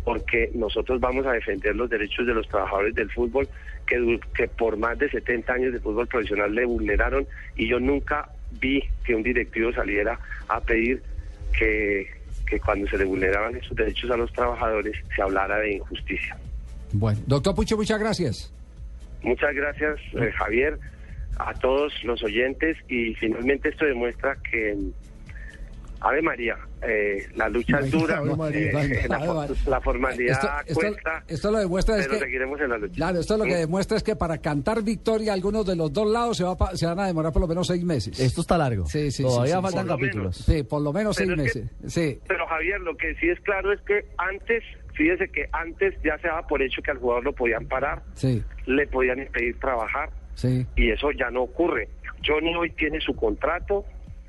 Speaker 10: porque nosotros vamos a defender los derechos de los trabajadores del fútbol que, que por más de 70 años de fútbol profesional le vulneraron y yo nunca vi que un directivo saliera a pedir que, que cuando se le vulneraban esos derechos a los trabajadores se hablara de injusticia.
Speaker 4: Bueno, doctor Puche, muchas gracias.
Speaker 10: Muchas gracias, eh, Javier, a todos los oyentes y finalmente esto demuestra que, Ave María, eh, la lucha es dura,
Speaker 4: Ave María,
Speaker 10: eh, la,
Speaker 4: Ave María.
Speaker 10: la formalidad
Speaker 4: Esto, esto-
Speaker 10: cuesta,
Speaker 4: esto lo demuestra es que...
Speaker 10: seguiremos en la lucha.
Speaker 4: Claro, esto lo que demuestra es que para cantar victoria algunos de los dos lados se, va a pa- se van a demorar por lo menos seis meses.
Speaker 5: Esto está largo.
Speaker 4: Sí, sí,
Speaker 5: Todavía
Speaker 4: sí,
Speaker 5: faltan capítulos.
Speaker 4: Sí, por lo menos
Speaker 10: Pero
Speaker 4: seis
Speaker 10: que-
Speaker 4: meses. Sí.
Speaker 10: Pero Javier, lo que sí es claro es que antes, fíjese que antes ya se daba por hecho que al jugador lo podían parar,
Speaker 4: Sí,
Speaker 10: le podían impedir trabajar
Speaker 4: sí.
Speaker 10: y eso ya no ocurre. Johnny hoy tiene su contrato,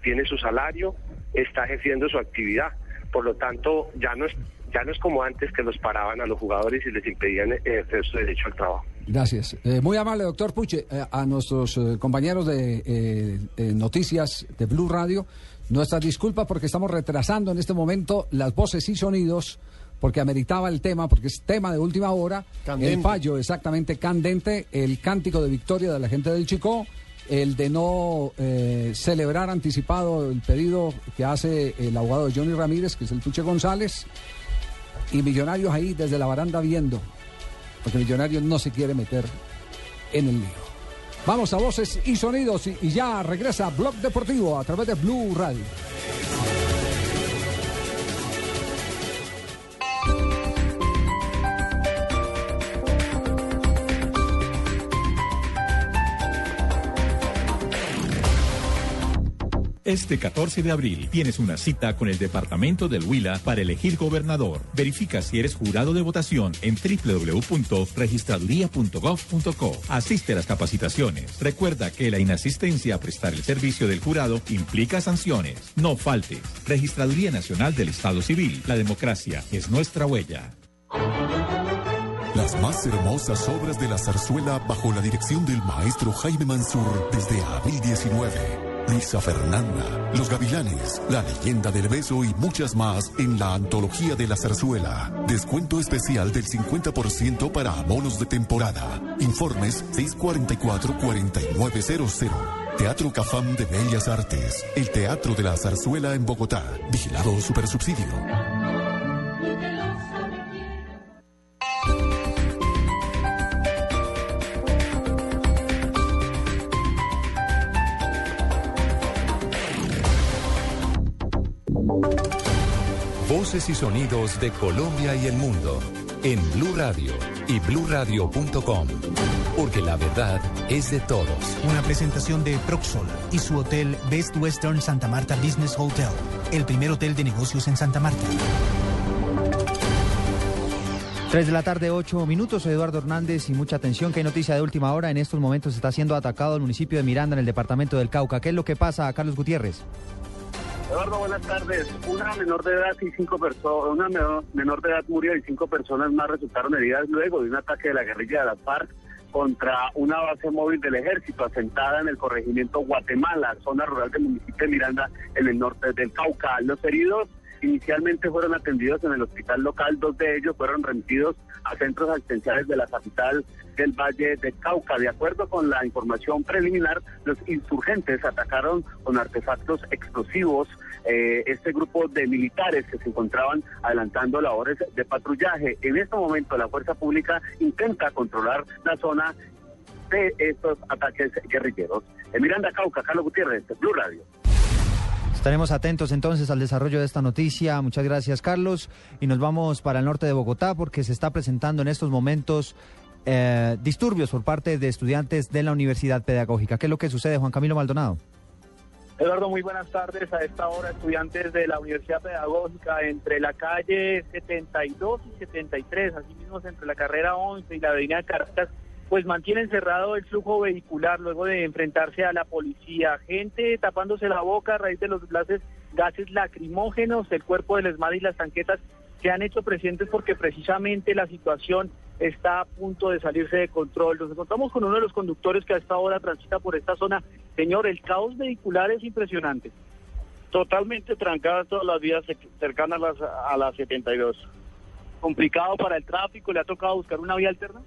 Speaker 10: tiene su salario, está ejerciendo su actividad. Por lo tanto, ya no es ya no es como antes que los paraban a los jugadores y les impedían ejercer su derecho al trabajo.
Speaker 4: Gracias. Eh, muy amable, doctor Puche. Eh, a nuestros eh, compañeros de eh, eh, noticias de Blue Radio, nuestras disculpas porque estamos retrasando en este momento las voces y sonidos porque ameritaba el tema, porque es tema de última hora.
Speaker 6: Candente.
Speaker 4: El fallo exactamente candente, el cántico de victoria de la gente del Chico, el de no eh, celebrar anticipado el pedido que hace el abogado Johnny Ramírez, que es el Puche González, y Millonarios ahí desde la baranda viendo porque Millonarios no se quiere meter en el lío. Vamos a voces y sonidos y, y ya regresa Blog Deportivo a través de Blue Radio.
Speaker 11: Este 14 de abril tienes una cita con el Departamento del Huila para elegir gobernador. Verifica si eres jurado de votación en www.registraduría.gov.co. Asiste a las capacitaciones. Recuerda que la inasistencia a prestar el servicio del jurado implica sanciones. No faltes. Registraduría Nacional del Estado Civil. La democracia es nuestra huella.
Speaker 12: Las más hermosas obras de la zarzuela bajo la dirección del maestro Jaime Mansur desde abril 19. Luisa Fernanda, Los Gavilanes, La leyenda del beso y muchas más en la antología de la zarzuela. Descuento especial del 50% para abonos de temporada. Informes 644-4900. Teatro Cafam de Bellas Artes. El Teatro de la Zarzuela en Bogotá. Vigilado Supersubsidio.
Speaker 2: Voces y sonidos de Colombia y el mundo en Blue Radio y bluradio.com. Porque la verdad es de todos.
Speaker 13: Una presentación de Proxol y su hotel Best Western Santa Marta Business Hotel, el primer hotel de negocios en Santa Marta.
Speaker 5: 3 de la tarde, 8 minutos. Soy Eduardo Hernández y mucha atención que hay noticia de última hora. En estos momentos está siendo atacado el municipio de Miranda en el departamento del Cauca. ¿Qué es lo que pasa, Carlos Gutiérrez?
Speaker 14: Eduardo, buenas tardes. Una menor de edad y cinco personas, una menor, menor de edad murió y cinco personas más resultaron heridas luego de un ataque de la guerrilla de la FARC contra una base móvil del ejército asentada en el corregimiento Guatemala, zona rural del municipio de Miranda, en el norte del Cauca. Los heridos inicialmente fueron atendidos en el hospital local, dos de ellos fueron remitidos a centros asistenciales de la capital del Valle de Cauca. De acuerdo con la información preliminar, los insurgentes atacaron con artefactos explosivos eh, este grupo de militares que se encontraban adelantando labores de patrullaje. En este momento la fuerza pública intenta controlar la zona de estos ataques guerrilleros. En Miranda Cauca, Carlos Gutiérrez, Blue Radio.
Speaker 13: Estaremos atentos entonces al desarrollo de esta noticia. Muchas gracias, Carlos. Y nos vamos para el norte de Bogotá porque se está presentando en estos momentos eh, disturbios por parte de estudiantes de la Universidad Pedagógica. ¿Qué es lo que sucede, Juan Camilo Maldonado?
Speaker 15: Eduardo, muy buenas tardes. A esta hora, estudiantes de la Universidad Pedagógica entre la calle 72 y 73, así mismo entre la carrera 11 y la avenida Caracas, pues mantienen cerrado el flujo vehicular luego de enfrentarse a la policía. Gente tapándose la boca a raíz de los gases, gases lacrimógenos, el cuerpo del ESMAD y las tanquetas se han hecho presentes porque precisamente la situación está a punto de salirse de control. Nos encontramos con uno de los conductores que a esta hora transita por esta zona. Señor, el caos vehicular es impresionante.
Speaker 16: Totalmente trancadas todas las vías cercanas a las, a las 72.
Speaker 15: Complicado para el tráfico, ¿le ha tocado buscar una vía alterna?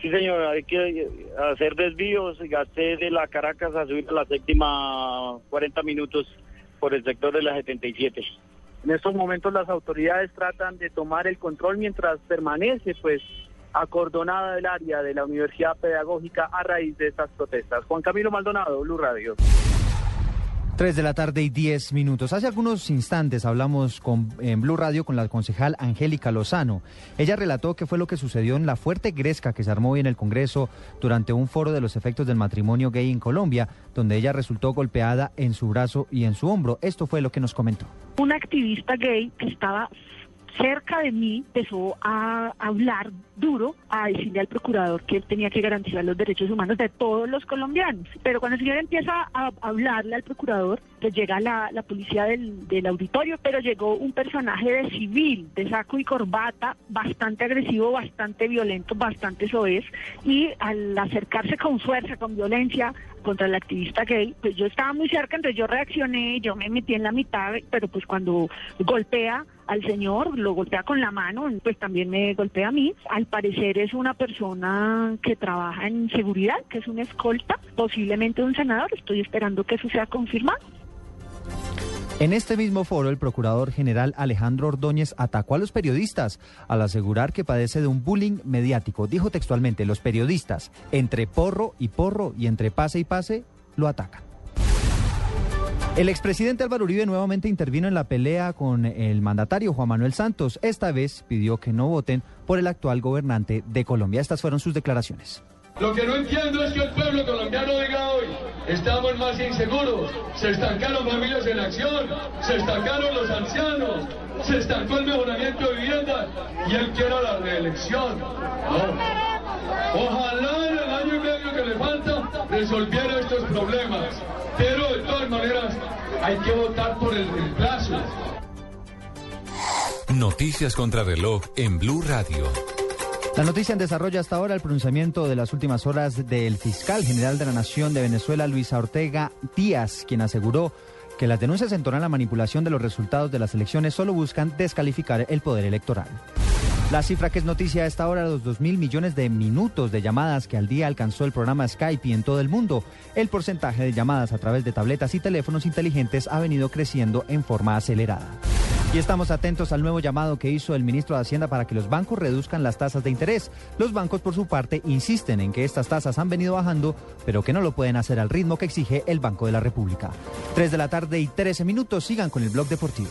Speaker 16: Sí, señor, hay que hacer desvíos. Gasté de la Caracas a subir a la séptima 40 minutos por el sector de la 77.
Speaker 15: En estos momentos las autoridades tratan de tomar el control mientras permanece pues acordonada el área de la Universidad Pedagógica a raíz de estas protestas. Juan Camilo Maldonado, Blue Radio.
Speaker 13: 3 de la tarde y 10 minutos. Hace algunos instantes hablamos con, en Blue Radio con la concejal Angélica Lozano. Ella relató qué fue lo que sucedió en la fuerte gresca que se armó hoy en el Congreso durante un foro de los efectos del matrimonio gay en Colombia, donde ella resultó golpeada en su brazo y en su hombro. Esto fue lo que nos comentó.
Speaker 17: Un activista gay que estaba cerca de mí empezó a hablar duro, a decirle al procurador que él tenía que garantizar los derechos humanos de todos los colombianos. Pero cuando el señor empieza a hablarle al procurador, pues llega la, la policía del, del auditorio, pero llegó un personaje de civil, de saco y corbata, bastante agresivo, bastante violento, bastante soez, y al acercarse con fuerza, con violencia, contra el activista gay, pues yo estaba muy cerca, entonces yo reaccioné, yo me metí en la mitad, pero pues cuando golpea al señor, lo golpea con la mano, pues también me golpea a mí. Al parecer es una persona que trabaja en seguridad, que es una escolta, posiblemente un senador, estoy esperando que eso sea confirmado.
Speaker 13: En este mismo foro, el procurador general Alejandro Ordóñez atacó a los periodistas al asegurar que padece de un bullying mediático. Dijo textualmente, los periodistas, entre porro y porro y entre pase y pase, lo atacan. El expresidente Álvaro Uribe nuevamente intervino en la pelea con el mandatario Juan Manuel Santos. Esta vez pidió que no voten por el actual gobernante de Colombia. Estas fueron sus declaraciones.
Speaker 18: Lo que no entiendo es que el pueblo colombiano diga hoy, estamos más inseguros, se estancaron familias en acción, se estancaron los ancianos, se estancó el mejoramiento de vivienda y él quiera la reelección. Ojalá en el año y medio que le falta resolviera estos problemas, pero de todas maneras hay que votar por el reemplazo.
Speaker 2: Noticias contra reloj en Blue Radio.
Speaker 13: La noticia en desarrollo hasta ahora el pronunciamiento de las últimas horas del fiscal general de la Nación de Venezuela, Luisa Ortega Díaz, quien aseguró que las denuncias en torno a la manipulación de los resultados de las elecciones solo buscan descalificar el poder electoral. La cifra que es noticia a esta hora, los 2 mil millones de minutos de llamadas que al día alcanzó el programa Skype y en todo el mundo. El porcentaje de llamadas a través de tabletas y teléfonos inteligentes ha venido creciendo en forma acelerada. Y estamos atentos al nuevo llamado que hizo el ministro de Hacienda para que los bancos reduzcan las tasas de interés. Los bancos, por su parte, insisten en que estas tasas han venido bajando, pero que no lo pueden hacer al ritmo que exige el Banco de la República. 3 de la tarde y 13 minutos. Sigan con el blog deportivo.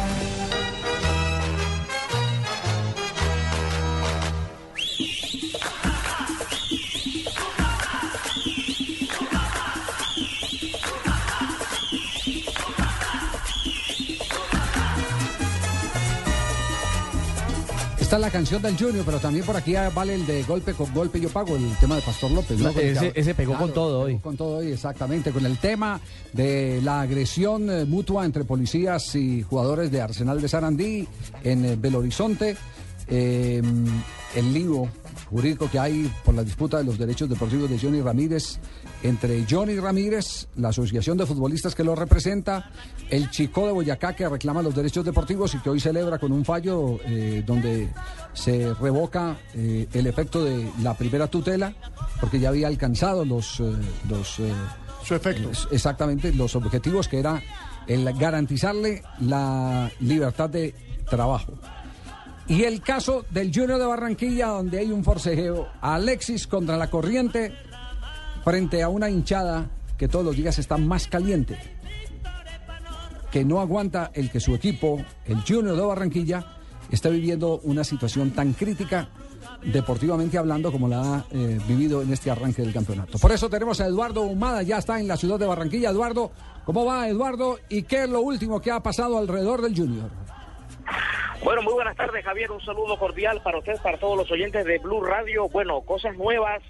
Speaker 4: Esta es la canción del Junior, pero también por aquí vale el de golpe con golpe yo pago, el tema de Pastor López. ¿no?
Speaker 5: Ese- ese pegó con todo hoy.
Speaker 4: Con todo hoy, exactamente, con el tema de la agresión eh, mutua entre policías y jugadores de Arsenal de Sarandí en eh, Belo Horizonte, eh, el lío jurídico que hay por la disputa de los derechos deportivos de Johnny Ramírez entre Johnny Ramírez, la asociación de futbolistas que lo representa, el Chico de Boyacá que reclama los derechos deportivos y que hoy celebra con un fallo eh, donde se revoca eh, el efecto de la primera tutela porque ya había alcanzado los, eh, los
Speaker 6: su efecto.
Speaker 4: exactamente los objetivos que era el garantizarle la libertad de trabajo. Y el caso del Junior de Barranquilla, donde hay un forcejeo, Alexis contra la corriente, frente a una hinchada que todos los días está más caliente, que no aguanta el que su equipo, el Junior de Barranquilla, esté viviendo una situación tan crítica deportivamente hablando como la ha eh, vivido en este arranque del campeonato. Por eso tenemos a Eduardo Humada, ya está en la ciudad de Barranquilla. Eduardo, ¿cómo va Eduardo? ¿Y qué es lo último que ha pasado alrededor del Junior?
Speaker 19: Bueno, muy buenas tardes, Javier. Un saludo cordial para usted, para todos los oyentes de Blue Radio. Bueno, cosas nuevas.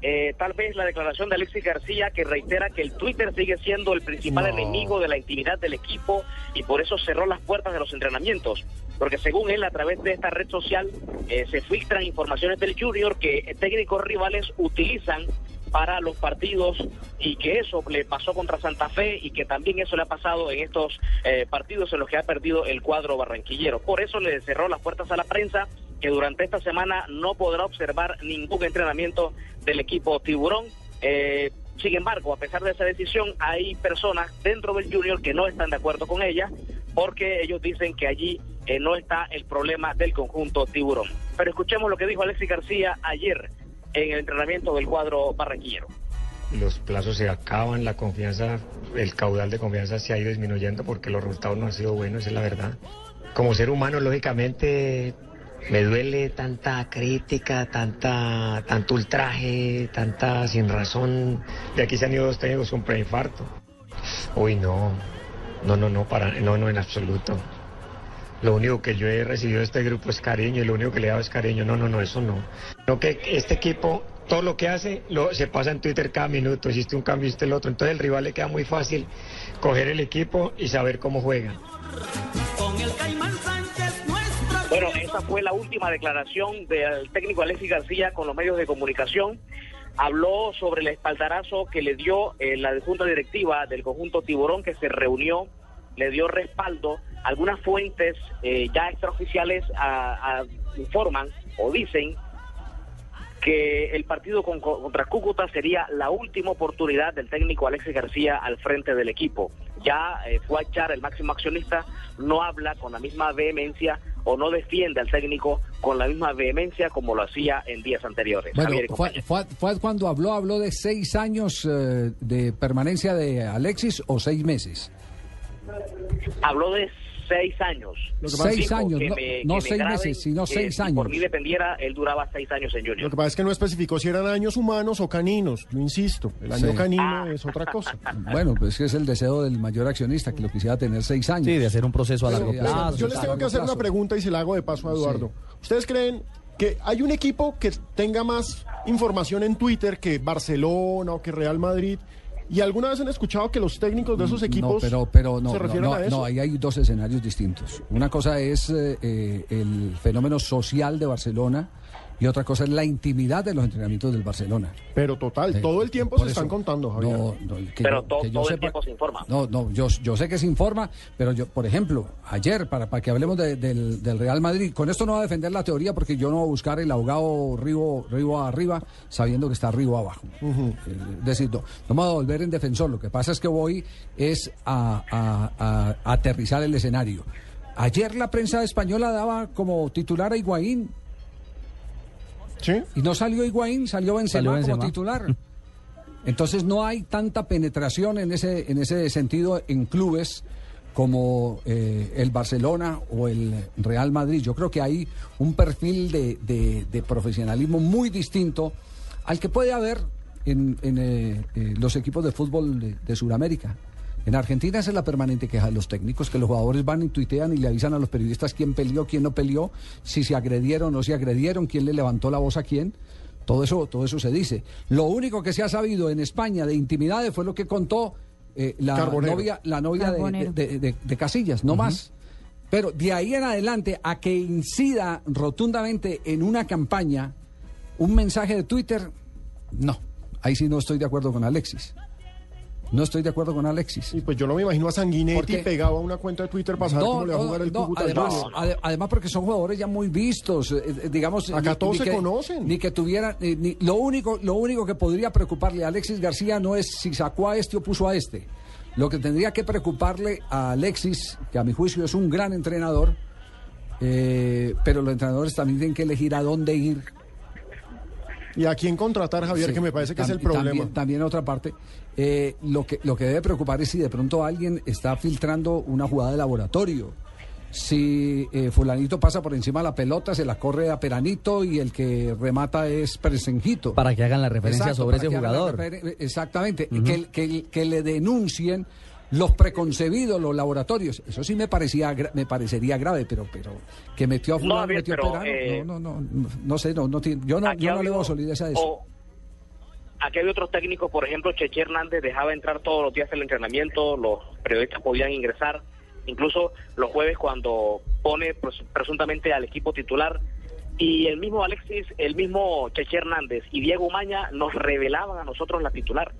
Speaker 19: Eh, tal vez la declaración de Alexis García que reitera que el Twitter sigue siendo el principal
Speaker 20: No.
Speaker 19: enemigo de la intimidad del equipo y por eso cerró las puertas de los entrenamientos. Porque según él, a través de esta red social eh, se filtran informaciones del Junior que técnicos rivales utilizan para los partidos y que eso le pasó contra Santa Fe y que también eso le ha pasado en estos eh, partidos en los que ha perdido el cuadro barranquillero. Por eso le cerró las puertas a la prensa que durante esta semana no podrá observar ningún entrenamiento del equipo Tiburón. Eh, sin embargo, a pesar de esa decisión, hay personas dentro del Junior que no están de acuerdo con ella porque ellos dicen que allí eh, no está el problema del conjunto Tiburón. Pero escuchemos lo que dijo Alexis García ayer en el entrenamiento del cuadro barranquillero.
Speaker 20: los plazos se acaban, la confianza, el caudal de confianza se ha ido disminuyendo porque los resultados no han sido buenos, es la verdad. Como ser humano, lógicamente, me duele tanta crítica, tanta, tanto ultraje, tanta sin razón. De aquí se han ido dos técnicos con preinfarto. Uy, no, no, no, no, para, no, no, en absoluto. Lo único que yo he recibido de este grupo es cariño y lo único que le he dado es cariño. No, no, no, eso no. No que este equipo, todo lo que hace, lo, se pasa en Twitter cada minuto. Hiciste un cambio, hiciste el otro. Entonces el rival le queda muy fácil coger el equipo y saber cómo juega.
Speaker 19: Bueno, esa fue la última declaración del técnico Alexis García con los medios de comunicación. Habló sobre el espaldarazo que le dio eh, la junta directiva del conjunto Tiburón que se reunió, le dio respaldo. Algunas fuentes eh, ya extraoficiales a- a- informan o dicen que el partido con- contra Cúcuta sería la última oportunidad del técnico Alexis García al frente del equipo. Ya eh, fue a echar el máximo accionista, no habla con la misma vehemencia o no defiende al técnico con la misma vehemencia como lo hacía en días anteriores.
Speaker 4: Bueno,
Speaker 19: Javier
Speaker 4: cuando habló, habló de seis años eh, de permanencia de Alexis o seis meses.
Speaker 19: Habló de seis años.
Speaker 4: Lo que pasa- Seis años,
Speaker 19: que
Speaker 4: no-
Speaker 19: me-
Speaker 4: no seis
Speaker 19: graben,
Speaker 4: meses, sino
Speaker 19: que
Speaker 4: seis
Speaker 19: si
Speaker 4: años.
Speaker 19: por mí dependiera, él duraba seis años en Junior.
Speaker 6: Lo que pasa es que no especificó si eran años humanos o caninos. Yo insisto, el año
Speaker 4: Sí.
Speaker 6: canino es otra cosa.
Speaker 4: Bueno, pues que es el deseo del mayor accionista, que lo quisiera tener seis años.
Speaker 5: Sí, de hacer un proceso a largo
Speaker 4: Sí,
Speaker 5: plazo.
Speaker 6: Yo les tengo que hacer una pregunta y se la hago de paso a Eduardo. ¿Ustedes creen que hay un equipo que tenga más información en Twitter que Barcelona o que Real Madrid ¿Y alguna vez han escuchado que los técnicos de esos equipos
Speaker 4: No, pero, pero no,
Speaker 6: se refieren
Speaker 4: no,
Speaker 6: a eso?
Speaker 4: no, ahí hay dos escenarios distintos. Una cosa es eh, eh, el fenómeno social de Barcelona y otra cosa es la intimidad de los entrenamientos del Barcelona.
Speaker 6: Pero total,
Speaker 4: Eh,
Speaker 6: todo el tiempo
Speaker 4: por
Speaker 6: se
Speaker 4: eso-
Speaker 6: están contando, Javier.
Speaker 4: No, no, que
Speaker 19: Pero
Speaker 4: yo-
Speaker 19: to-
Speaker 4: que yo
Speaker 19: todo el tiempo se informa.
Speaker 4: No, no, yo, yo sé que se informa, pero yo, por ejemplo, ayer, para, para que hablemos de- del, del Real Madrid, con esto no va a defender la teoría porque yo no voy a buscar el ahogado río, río arriba sabiendo que está río abajo. Eh, Es decir, no, no me voy a volver en defensor, lo que pasa es que voy es a, a- a- a aterrizar el escenario. Ayer la prensa española daba como titular a Higuaín. Y no salió Higuaín, salió Benzema,
Speaker 5: Salió Benzema.
Speaker 4: como titular. Entonces no hay tanta penetración en ese, en ese sentido en clubes como eh, el Barcelona o el Real Madrid. Yo creo que hay un perfil de, de- de profesionalismo muy distinto al que puede haber en, en, eh, eh, los equipos de fútbol de, de Sudamérica. En Argentina esa es la permanente queja de los técnicos, que los jugadores van y tuitean y le avisan a los periodistas quién peleó, quién no peleó, si se agredieron o no se agredieron, quién le levantó la voz a quién. Todo eso, todo eso se dice. Lo único que se ha sabido en España de intimidades fue lo que contó eh, la
Speaker 6: Carbonero.
Speaker 4: novia, la novia de,
Speaker 6: Carbonero.
Speaker 4: de- de- de Casillas, no más. Pero de ahí en adelante a que incida rotundamente en una campaña un mensaje de Twitter, no. Ahí sí no estoy de acuerdo con Alexis. No estoy de acuerdo con Alexis.
Speaker 6: Y pues yo no me imagino a Sanguinetti
Speaker 4: Porque-
Speaker 6: pegado a una cuenta de Twitter para saber cómo le va a jugar el
Speaker 4: no,
Speaker 6: Cúcuta
Speaker 4: además, además porque son jugadores ya muy vistos, eh, eh, digamos.
Speaker 6: Acá
Speaker 4: ni-
Speaker 6: todos
Speaker 4: ni
Speaker 6: se
Speaker 4: que-
Speaker 6: conocen.
Speaker 4: Ni que tuviera, ni- ni- lo único, lo único que podría preocuparle a Alexis García no es si sacó a este o puso a este. Lo que tendría que preocuparle a Alexis, que a mi juicio es un gran entrenador, eh, pero los entrenadores también tienen que elegir a dónde ir
Speaker 6: Y a quién contratar, Javier,
Speaker 4: Sí,
Speaker 6: que me parece que es el problema.
Speaker 4: También, también otra parte. eh, lo, que, lo que debe preocupar es si de pronto alguien está filtrando una jugada de laboratorio. Si eh, fulanito pasa por encima de la pelota, se la corre a Peranito y el que remata es Presenjito.
Speaker 5: Para que hagan la referencia
Speaker 4: Exacto,
Speaker 5: sobre ese jugador.
Speaker 4: Exactamente. Que- que le denuncien los preconcebidos, los laboratorios. Eso sí me parecía me parecería grave, pero pero que metió a
Speaker 19: No,
Speaker 4: fulano,
Speaker 19: Javier,
Speaker 4: metió a
Speaker 19: pero, eh,
Speaker 4: no, no, no, no, no sé, no, no yo no, yo no le veo solidez a eso.
Speaker 19: o- aquí había otros técnicos, por ejemplo, Cheche Hernández dejaba entrar todos los días el entrenamiento, los periodistas podían ingresar, incluso los jueves cuando pone pres- presuntamente al equipo titular. Y el mismo Alexis, el mismo Cheche Hernández y Diego Maña nos revelaban a nosotros la titular.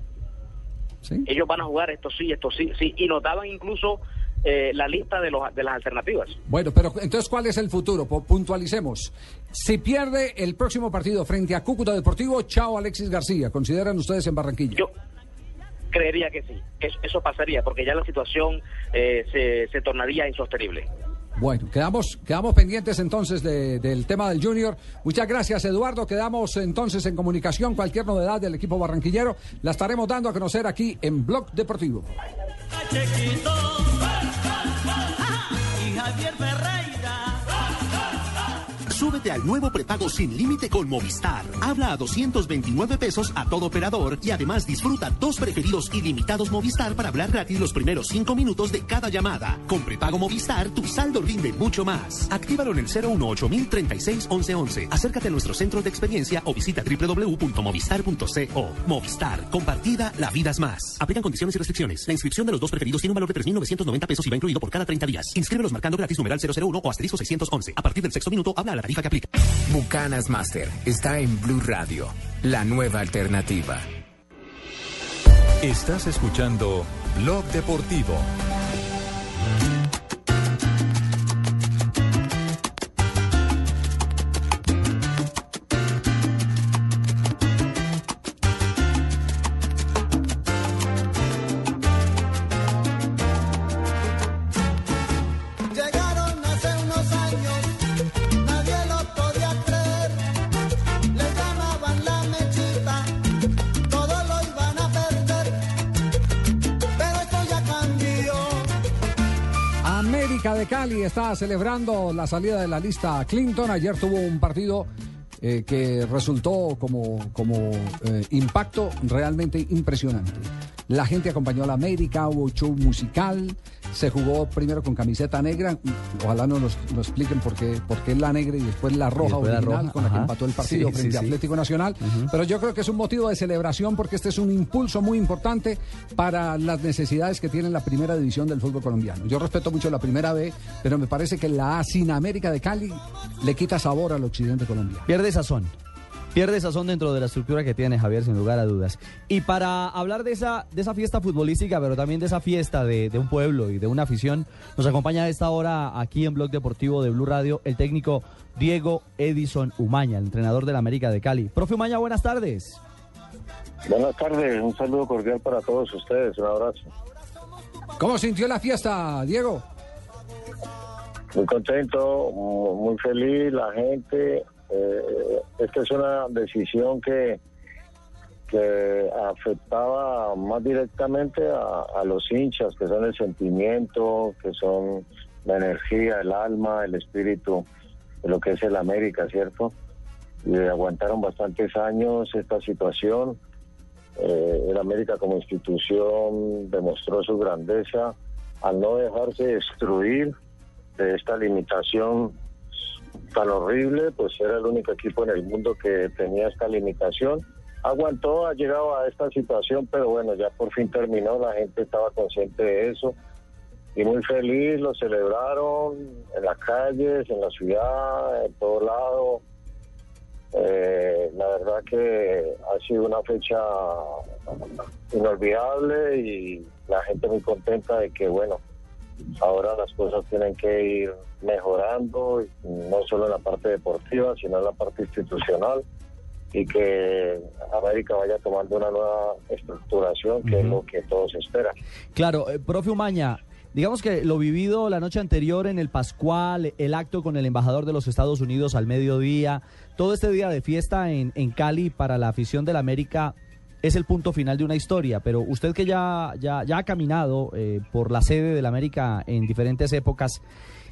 Speaker 19: Ellos van a jugar esto sí, esto sí, sí, y nos daban incluso eh, la lista de, los, de las alternativas.
Speaker 4: Bueno, pero entonces, ¿cuál es el futuro? Puntualicemos. Si pierde el próximo partido frente a Cúcuta Deportivo, chao Alexis García. ¿Consideran ustedes en Barranquilla?
Speaker 19: Yo creería que sí, eso, eso pasaría, porque ya la situación eh, se, se tornaría insostenible.
Speaker 4: Bueno, quedamos, quedamos pendientes entonces de- del tema del Junior. Muchas gracias, Eduardo. Quedamos entonces en comunicación. Cualquier novedad del equipo barranquillero la estaremos dando a conocer aquí en Blog Deportivo.
Speaker 21: Ferreira.
Speaker 22: Súbete al nuevo prepago sin límite con Movistar. Habla a 229 pesos a todo operador y además disfruta dos preferidos ilimitados Movistar para hablar gratis los primeros cinco minutos de cada llamada. Con prepago Movistar, tu saldo rinde mucho más. Actívalo en el 018 36 1111. Acércate a nuestro centro de experiencia o visita www.movistar.co. Movistar, compartida, la vida es más. Aplican condiciones y restricciones. La inscripción de los dos preferidos tiene un valor de 3.990 pesos y va incluido por cada 30 días. Inscríbelos marcando gratis numeral 001 o asterisco 611. A partir del sexto minuto, habla a la tarifa que aplica.
Speaker 23: Bucanas Master está en Blue Radio, la nueva alternativa.
Speaker 2: Estás escuchando Blog Deportivo.
Speaker 4: Está celebrando la salida de la lista Clinton. Ayer tuvo un partido eh, que resultó como, como eh, impacto realmente impresionante. La gente acompañó a la América, hubo show musical, se jugó primero con camiseta negra. Ojalá no nos, nos expliquen por qué, por qué la negra y después la roja
Speaker 5: después la
Speaker 4: original
Speaker 5: roja,
Speaker 4: con la que empató el partido
Speaker 5: Sí,
Speaker 4: frente
Speaker 5: sí,
Speaker 4: a
Speaker 5: sí.
Speaker 4: Atlético Nacional. Pero yo creo que es un motivo de celebración porque este es un impulso muy importante para las necesidades que tiene la primera división del fútbol colombiano. Yo respeto mucho la primera B, pero me parece que la A sin América de Cali le quita sabor al occidente colombiano.
Speaker 5: Pierde sazón. Pierde sazón dentro de la estructura que tiene Javier, sin lugar a dudas. Y para hablar de esa, de esa fiesta futbolística, pero también de esa fiesta de, de un pueblo y de una afición, nos acompaña a esta hora aquí en Blog Deportivo de Blue Radio el técnico Diego Edison Umaña, el entrenador del América de Cali. Profe Umaña, buenas tardes.
Speaker 24: Buenas tardes, un saludo cordial para todos ustedes, un abrazo.
Speaker 4: ¿Cómo sintió la fiesta, Diego?
Speaker 24: Muy contento, mu- muy feliz, la gente. Eh, esta es una decisión que, que afectaba más directamente a, los hinchas, que son el sentimiento, que son la energía, el alma, el espíritu de lo que es el América, ¿cierto? Y aguantaron bastantes años esta situación. Eh, el América como institución demostró su grandeza al no dejarse destruir de esta limitación tan horrible, pues era el único equipo en el mundo que tenía esta limitación. Aguantó, ha llegado a esta situación, pero bueno, ya por fin terminó, la gente estaba consciente de eso y muy feliz, lo celebraron en las calles, en la ciudad, en todo lado. Eh, la verdad que ha sido una fecha inolvidable y la gente muy contenta de que, bueno, ahora las cosas tienen que ir mejorando, no solo en la parte deportiva, sino en la parte institucional, y que América vaya tomando una nueva estructuración, que es lo que todos esperan.
Speaker 5: Claro, eh, profe Umaña, digamos que lo vivido la noche anterior en el Pascual, el acto con el embajador de los Estados Unidos al mediodía, todo este día de fiesta en, en Cali para la afición del América es el punto final de una historia, pero usted que ya, ya, ya ha caminado eh, por la sede del América en diferentes épocas,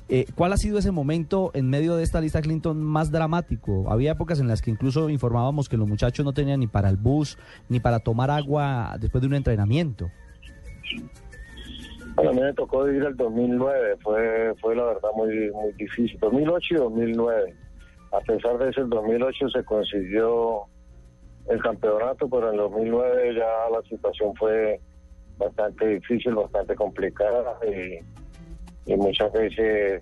Speaker 5: eh, ¿cuál ha sido ese momento en medio de esta lista Clinton más dramático? Había épocas en las que incluso informábamos que los muchachos no tenían ni para el bus, ni para tomar agua después de un entrenamiento.
Speaker 24: A mí me tocó ir el 2009, fue, fue la verdad muy, muy difícil. 2008 y 2009. A pesar de eso, el 2008 se consiguió el campeonato, pero en el 2009 ya la situación fue bastante difícil, bastante complicada y, muchas veces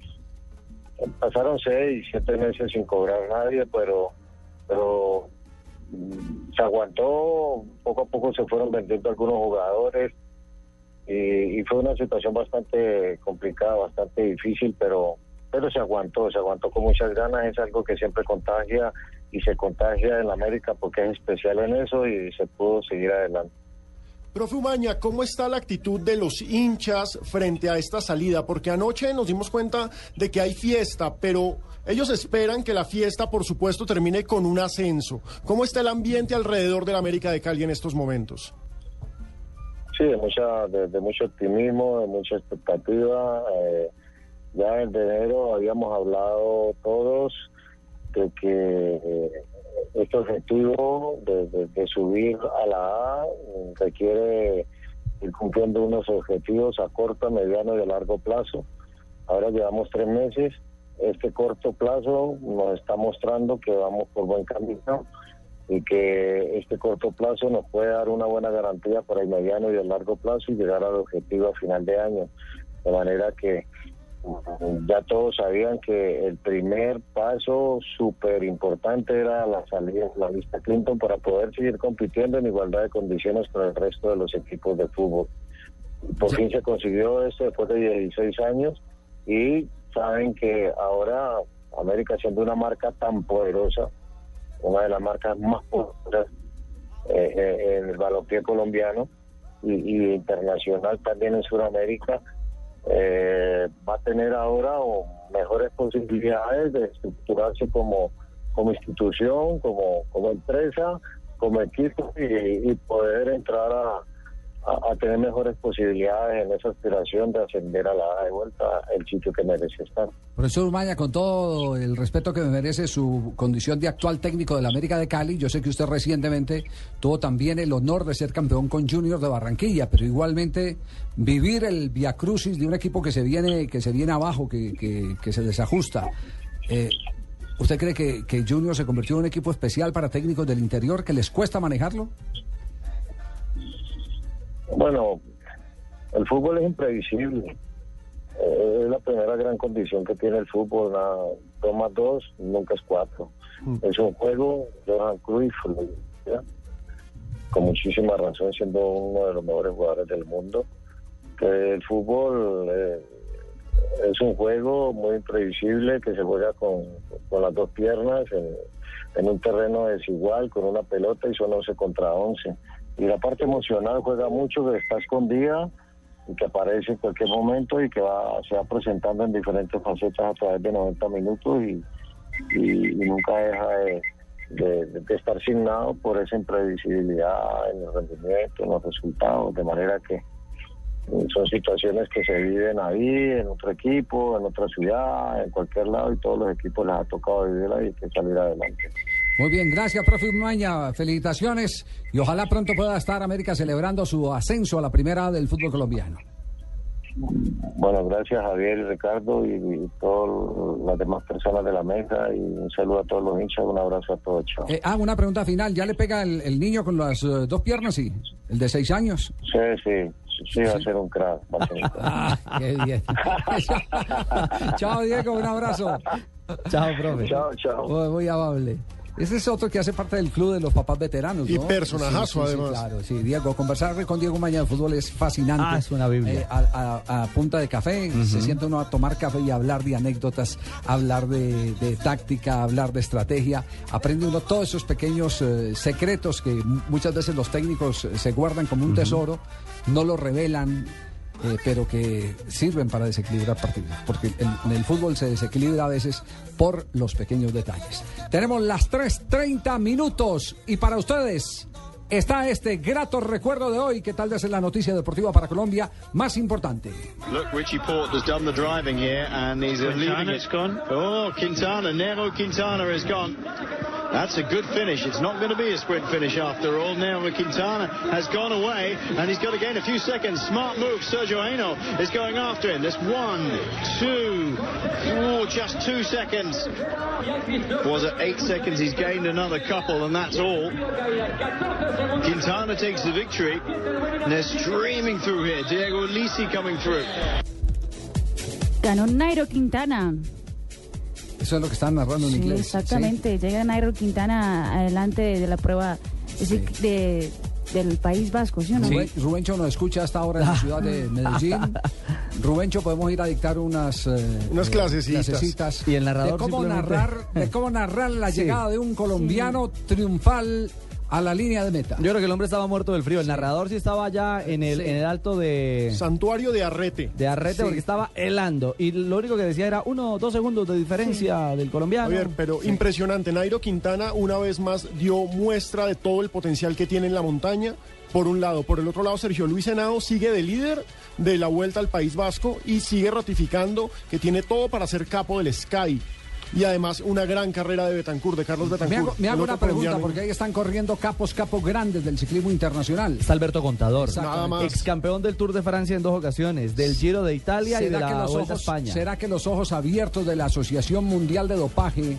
Speaker 24: pasaron seis, siete meses sin cobrar nadie, pero, pero mm, se aguantó, poco a poco se fueron vendiendo algunos jugadores y, y fue una situación bastante complicada, bastante difícil, pero pero se aguantó, se aguantó con muchas ganas, es algo que siempre contagia y se contagia en la América porque es especial en eso y se pudo seguir adelante.
Speaker 6: Profe Umaña, ¿cómo está la actitud de los hinchas frente a esta salida? Porque anoche nos dimos cuenta de que hay fiesta, pero ellos esperan que la fiesta, por supuesto, termine con un ascenso. ¿Cómo está el ambiente alrededor del América de Cali en estos momentos?
Speaker 24: Sí, de, mucha, de, de mucho optimismo, de mucha expectativa. eh, ya en enero habíamos hablado todos que eh, este objetivo de, de- subir a la A eh, requiere ir cumpliendo unos objetivos a corto, mediano y a largo plazo. Ahora llevamos tres meses. Este corto plazo nos está mostrando que vamos por buen camino y que este corto plazo nos puede dar una buena garantía para el mediano y el largo plazo y llegar al objetivo a final de año. De manera que ya todos sabían que el primer paso súper importante era la salida de la lista Clinton para poder seguir compitiendo en igualdad de condiciones con el resto de los equipos de fútbol. Por fin se consiguió esto después de 16 años y saben que ahora América siendo una marca tan poderosa, una de las marcas más poderosas eh, eh, en el balompié colombiano y, y internacional también en Sudamérica, eh, va a tener ahora o mejores posibilidades de estructurarse como, como institución, como, como empresa, como equipo y, y poder entrar a, a, tener mejores posibilidades en esa aspiración de ascender a la de vuelta el sitio que merece estar.
Speaker 4: Profesor Umaña, con todo el respeto que me merece su condición de actual técnico de la América de Cali, yo sé que usted recientemente tuvo también el honor de ser campeón con Junior de Barranquilla, pero igualmente vivir el viacrucis de un equipo que se viene, que se viene abajo, que, que- que se desajusta. Eh, ¿Usted cree que, que Junior se convirtió en un equipo especial para técnicos del interior que les cuesta manejarlo?
Speaker 24: Bueno, el fútbol es imprevisible. Eh, es la primera gran condición que tiene el fútbol. Una, dos más dos nunca es cuatro. Es un juego, Johan Cruyff, ¿ya? con muchísima razón, siendo uno de los mejores jugadores del mundo. Que el fútbol eh, es un juego muy imprevisible que se juega con, con las dos piernas en, en un terreno desigual, con una pelota y son 11 contra 11. Y la parte emocional juega mucho, que está escondida y que aparece en cualquier momento y que va, se va presentando en diferentes facetas a través de 90 minutos y, nunca deja de, de- de estar signado por esa imprevisibilidad en el rendimiento, en los resultados, de manera que eh, son situaciones que se viven ahí, en otro equipo, en otra ciudad, en cualquier lado, y todos los equipos les ha tocado vivirla y que salir adelante.
Speaker 4: Muy bien, gracias, profe Umaña. Felicitaciones y ojalá pronto pueda estar América celebrando su ascenso a la primera del fútbol colombiano.
Speaker 24: Bueno, gracias Javier y Ricardo y, y todas las demás personas de la mesa y un saludo a todos los hinchas, un abrazo a todos, chao.
Speaker 4: Eh, ah, una pregunta final. ¿Ya le pega el, el niño con las eh, dos piernas? Sí. ¿El de seis años?
Speaker 24: Sí, sí, sí, va a ser un crack. va a ser un crack.
Speaker 4: Ah, qué bien. Chao, Diego, un abrazo.
Speaker 5: Chao, profe.
Speaker 24: Chao, chao.
Speaker 4: Muy, muy amable. Ese es otro que hace parte del club de los papás veteranos,
Speaker 6: Y
Speaker 4: ¿no?
Speaker 6: personajazo,
Speaker 4: Sí, sí, sí,
Speaker 6: además.
Speaker 4: claro, sí, Diego, conversar con Diego Mañana de fútbol es fascinante.
Speaker 5: Ah, es una Biblia.
Speaker 4: Eh, a, a- a punta de café, se siente uno a tomar café y hablar de anécdotas, hablar de, de táctica, hablar de estrategia. Aprende uno todos esos pequeños eh, secretos que muchas veces los técnicos eh, se guardan como un tesoro, no lo revelan. Eh, pero que sirven para desequilibrar partidos, porque en, el fútbol se desequilibra a veces por los pequeños detalles. Tenemos las 3.30 minutos y para ustedes está este grato recuerdo de hoy que tal vez es la noticia deportiva para Colombia más importante.
Speaker 25: Look, Richie Port has done the driving here, and he's uh, leading it. gone. Oh, Quintana, Nero Quintana is gone. That's a good finish. It's not going to be a sprint finish after all. Nero Quintana has gone away, and he's got to gain a few seconds. Smart move. Sergio Aino is going after him. There's one, two, oh, just two seconds. Was it eight seconds? He's gained another couple, and that's all. Quintana takes the victory. And they're streaming through here. Diego Lisi coming through.
Speaker 26: Ganó Nairo Quintana.
Speaker 4: Eso es lo que están narrando en
Speaker 26: Sí,
Speaker 4: inglés.
Speaker 26: exactamente. Llega Nairo Quintana adelante de la prueba de- de- del País Vasco, ¿sí o no?
Speaker 4: Rubén- Rubencho nos escucha hasta ahora en la ciudad de Medellín. Rubencho, podemos ir a dictar unas, eh,
Speaker 6: Unas
Speaker 4: eh,
Speaker 6: clasecitas.
Speaker 4: clasecitas
Speaker 5: Y el narrador
Speaker 4: de cómo narrar, de cómo narrar la
Speaker 5: Sí.
Speaker 4: llegada de un colombiano triunfal a la línea de meta.
Speaker 5: Yo creo que el hombre estaba muerto del frío. El narrador sí estaba ya en el,
Speaker 4: Sí.
Speaker 5: en el alto de,
Speaker 6: Santuario de Arrete.
Speaker 5: de Arrete
Speaker 6: Sí.
Speaker 5: porque estaba helando. Y lo único que decía era uno o dos segundos de diferencia del colombiano.
Speaker 6: Javier, pero impresionante. Nairo Quintana una vez más dio muestra de todo el potencial que tiene en la montaña. Por un lado, por el otro lado, Sergio Luis Henao sigue de líder de la vuelta al País Vasco y sigue ratificando que tiene todo para ser capo del Sky. Y además una gran carrera de Betancourt, de Carlos
Speaker 4: Me
Speaker 6: Betancourt.
Speaker 4: hago, me hago
Speaker 6: el
Speaker 4: una pregunta,
Speaker 6: colombiano.
Speaker 4: porque ahí están corriendo capos, capos grandes del ciclismo internacional.
Speaker 5: Está Alberto Contador.
Speaker 4: Nada más.
Speaker 5: Ex campeón del Tour de Francia en dos ocasiones, del Giro de Italia y de
Speaker 4: ¿Será
Speaker 5: la Vuelta a España.
Speaker 4: ¿Será que los ojos abiertos de la Asociación Mundial de Dopaje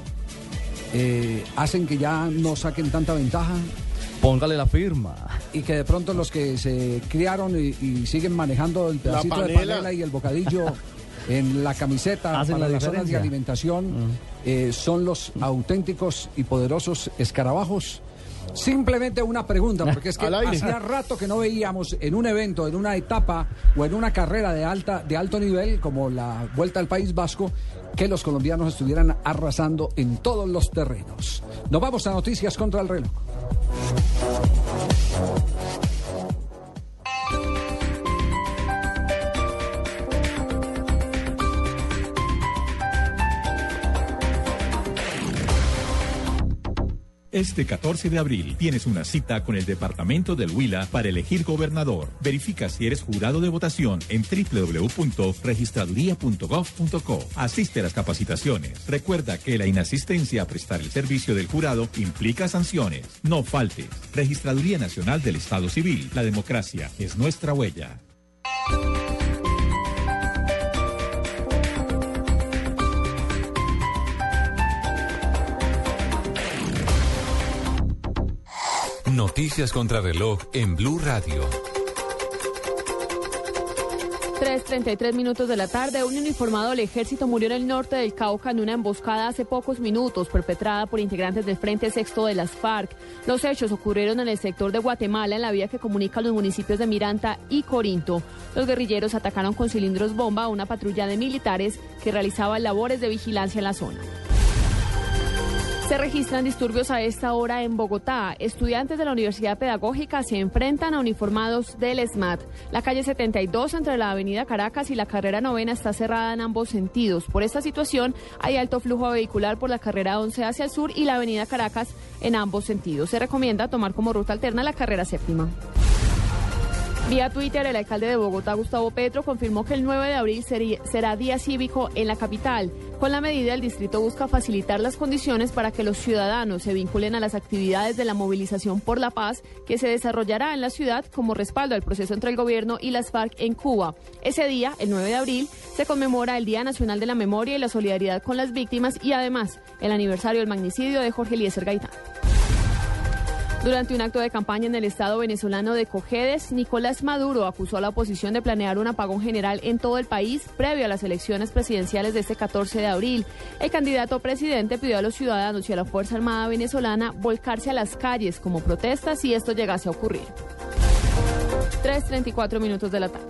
Speaker 4: eh, hacen que ya no saquen tanta ventaja?
Speaker 5: Póngale la firma.
Speaker 4: Y que de pronto los que se criaron y, y siguen manejando el pedacito de
Speaker 6: panela
Speaker 4: y el bocadillo en la camiseta
Speaker 5: Hacen
Speaker 4: para
Speaker 5: la
Speaker 4: las zonas de alimentación eh, son los auténticos y poderosos escarabajos. Simplemente una pregunta, porque es que hacía rato que no veíamos en un evento, en una etapa o en una carrera de alta de alto nivel como la Vuelta al País Vasco que los colombianos estuvieran arrasando en todos los terrenos. Nos vamos a noticias contra el reloj.
Speaker 11: Este 14 de abril tienes una cita con el Departamento del Huila para elegir gobernador. Verifica si eres jurado de votación en www.registraduría.gov.co. Asiste a las capacitaciones. Recuerda que la inasistencia a prestar el servicio del jurado implica sanciones. No faltes. Registraduría Nacional del Estado Civil. La democracia es nuestra huella.
Speaker 2: Noticias contra reloj en Blue Radio.
Speaker 27: 3.33 minutos de la tarde, un uniformado del ejército murió en el norte del Cauca en una emboscada hace pocos minutos perpetrada por integrantes del Frente Sexto de las FARC. Los hechos ocurrieron en el sector de Guatemala, en la vía que comunica los municipios de Miranta y Corinto. Los guerrilleros atacaron con cilindros bomba a una patrulla de militares que realizaba labores de vigilancia en la zona. Se registran disturbios a esta hora en Bogotá. Estudiantes de la Universidad Pedagógica se enfrentan a uniformados del SMAT. La calle 72 entre la avenida Caracas y la carrera novena está cerrada en ambos sentidos. Por esta situación hay alto flujo vehicular por la carrera 11 hacia el sur y la avenida Caracas en ambos sentidos. Se recomienda tomar como ruta alterna la carrera séptima. Vía Twitter, el alcalde de Bogotá, Gustavo Petro, confirmó que el 9 de abril será día cívico en la capital. Con la medida, el distrito busca facilitar las condiciones para que los ciudadanos se vinculen a las actividades de la movilización por la paz que se desarrollará en la ciudad como respaldo al proceso entre el gobierno y las FARC en Cuba. Ese día, el 9 de abril, se conmemora el Día Nacional de la Memoria y la Solidaridad con las Víctimas y además el aniversario del magnicidio de Jorge Eliezer Gaitán. Durante un acto de campaña en el estado venezolano de Cojedes, Nicolás Maduro acusó a la oposición de planear un apagón general en todo el país previo a las elecciones presidenciales de este 14 de abril. El candidato presidente pidió a los ciudadanos y a la Fuerza Armada venezolana volcarse a las calles como protesta si esto llegase a ocurrir. 3.34 minutos de la tarde.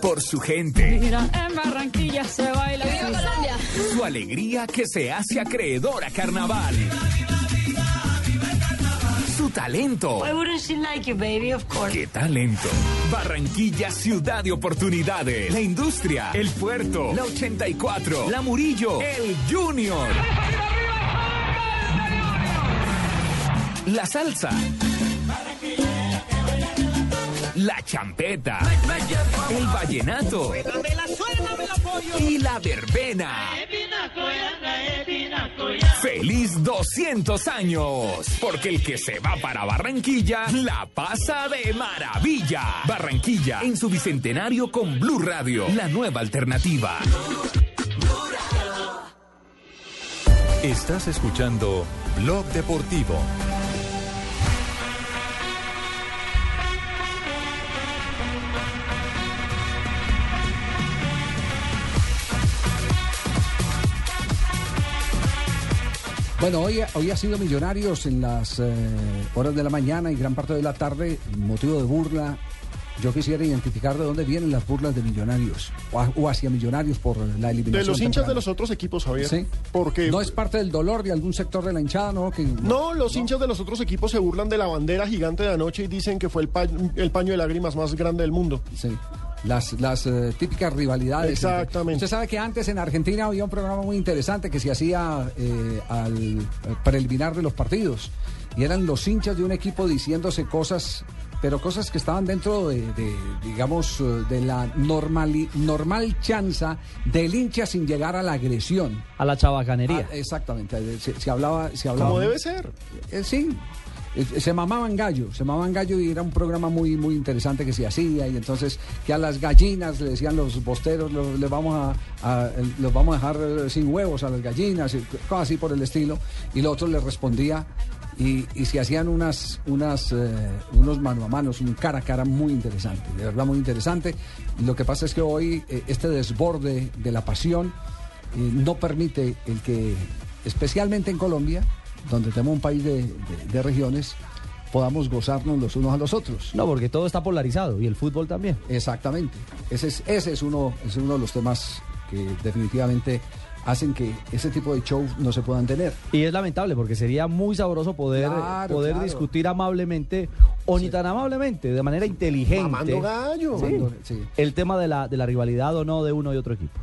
Speaker 1: Por su gente,
Speaker 28: Mira, en Barranquilla se baila. Colombia!
Speaker 1: su alegría que se hace acreedor a carnaval. Su talento.
Speaker 28: Why wouldn't she like you, baby? Of course.
Speaker 1: ¡Qué talento! Barranquilla, ciudad de oportunidades. La industria, el puerto, la 84, la Murillo, el Junior. La salsa. La champeta. El vallenato. Y la verbena. ¡Feliz 200 años! Porque el que se va para Barranquilla la pasa de maravilla. Barranquilla en su bicentenario con Blue Radio, la nueva alternativa.
Speaker 2: Estás escuchando Blog Deportivo.
Speaker 4: Bueno, hoy, hoy ha sido Millonarios en las eh, horas de la mañana y gran parte de la tarde, motivo de burla. Yo quisiera identificar de dónde vienen las burlas de Millonarios o, a- o hacia Millonarios por la eliminación.
Speaker 6: De los hinchas de los otros equipos, Javier.
Speaker 4: Sí.
Speaker 6: Porque
Speaker 4: No es parte del dolor de algún sector de la hinchada, ¿no? Que,
Speaker 6: No, los hinchas de los otros equipos se burlan de la bandera gigante de anoche y dicen que fue el, pa- el paño de lágrimas más grande del mundo.
Speaker 4: Sí. Las, las eh, típicas rivalidades.
Speaker 6: Exactamente.
Speaker 4: Usted sabe que antes en Argentina había un programa muy interesante que se hacía eh, al eh, preliminar de los partidos. Y eran los hinchas de un equipo diciéndose cosas, pero cosas que estaban dentro de, de, digamos, eh, de la normali- normal chanza del hincha sin llegar a la agresión.
Speaker 5: A la chabacanería.
Speaker 4: Ah, exactamente. eh, Se, se hablaba, se hablaba.
Speaker 6: Como debe ser.
Speaker 4: Eh, sí. Se mamaban gallo, se mamaban gallo y era un programa muy muy interesante que se hacía y entonces que a las gallinas le decían los bosteros, lo- le vamos a, a- el- los vamos a dejar sin huevos a las gallinas, y cosas así por el estilo y lo otro le respondía y, y se hacían unas, unas, eh, unos mano a mano, un cara a cara muy interesante, de verdad muy interesante. Lo que pasa es que hoy eh, este desborde de la pasión eh, no permite el que, especialmente en Colombia, donde tenemos un país de, de- de regiones, podamos gozarnos los unos a los otros.
Speaker 5: No, porque todo está polarizado y el fútbol también.
Speaker 4: Exactamente. Ese es, ese es, uno, ese es uno de los temas que definitivamente hacen que ese tipo de shows no se puedan tener.
Speaker 5: Y es lamentable porque sería muy sabroso poder,
Speaker 4: Claro,
Speaker 5: poder
Speaker 4: claro.
Speaker 5: discutir amablemente o ni tan amablemente, de manera inteligente.
Speaker 6: Mamando gallo.
Speaker 5: Sí.
Speaker 4: Mamando- sí.
Speaker 5: El tema de la, de la rivalidad o no de uno y otro equipo.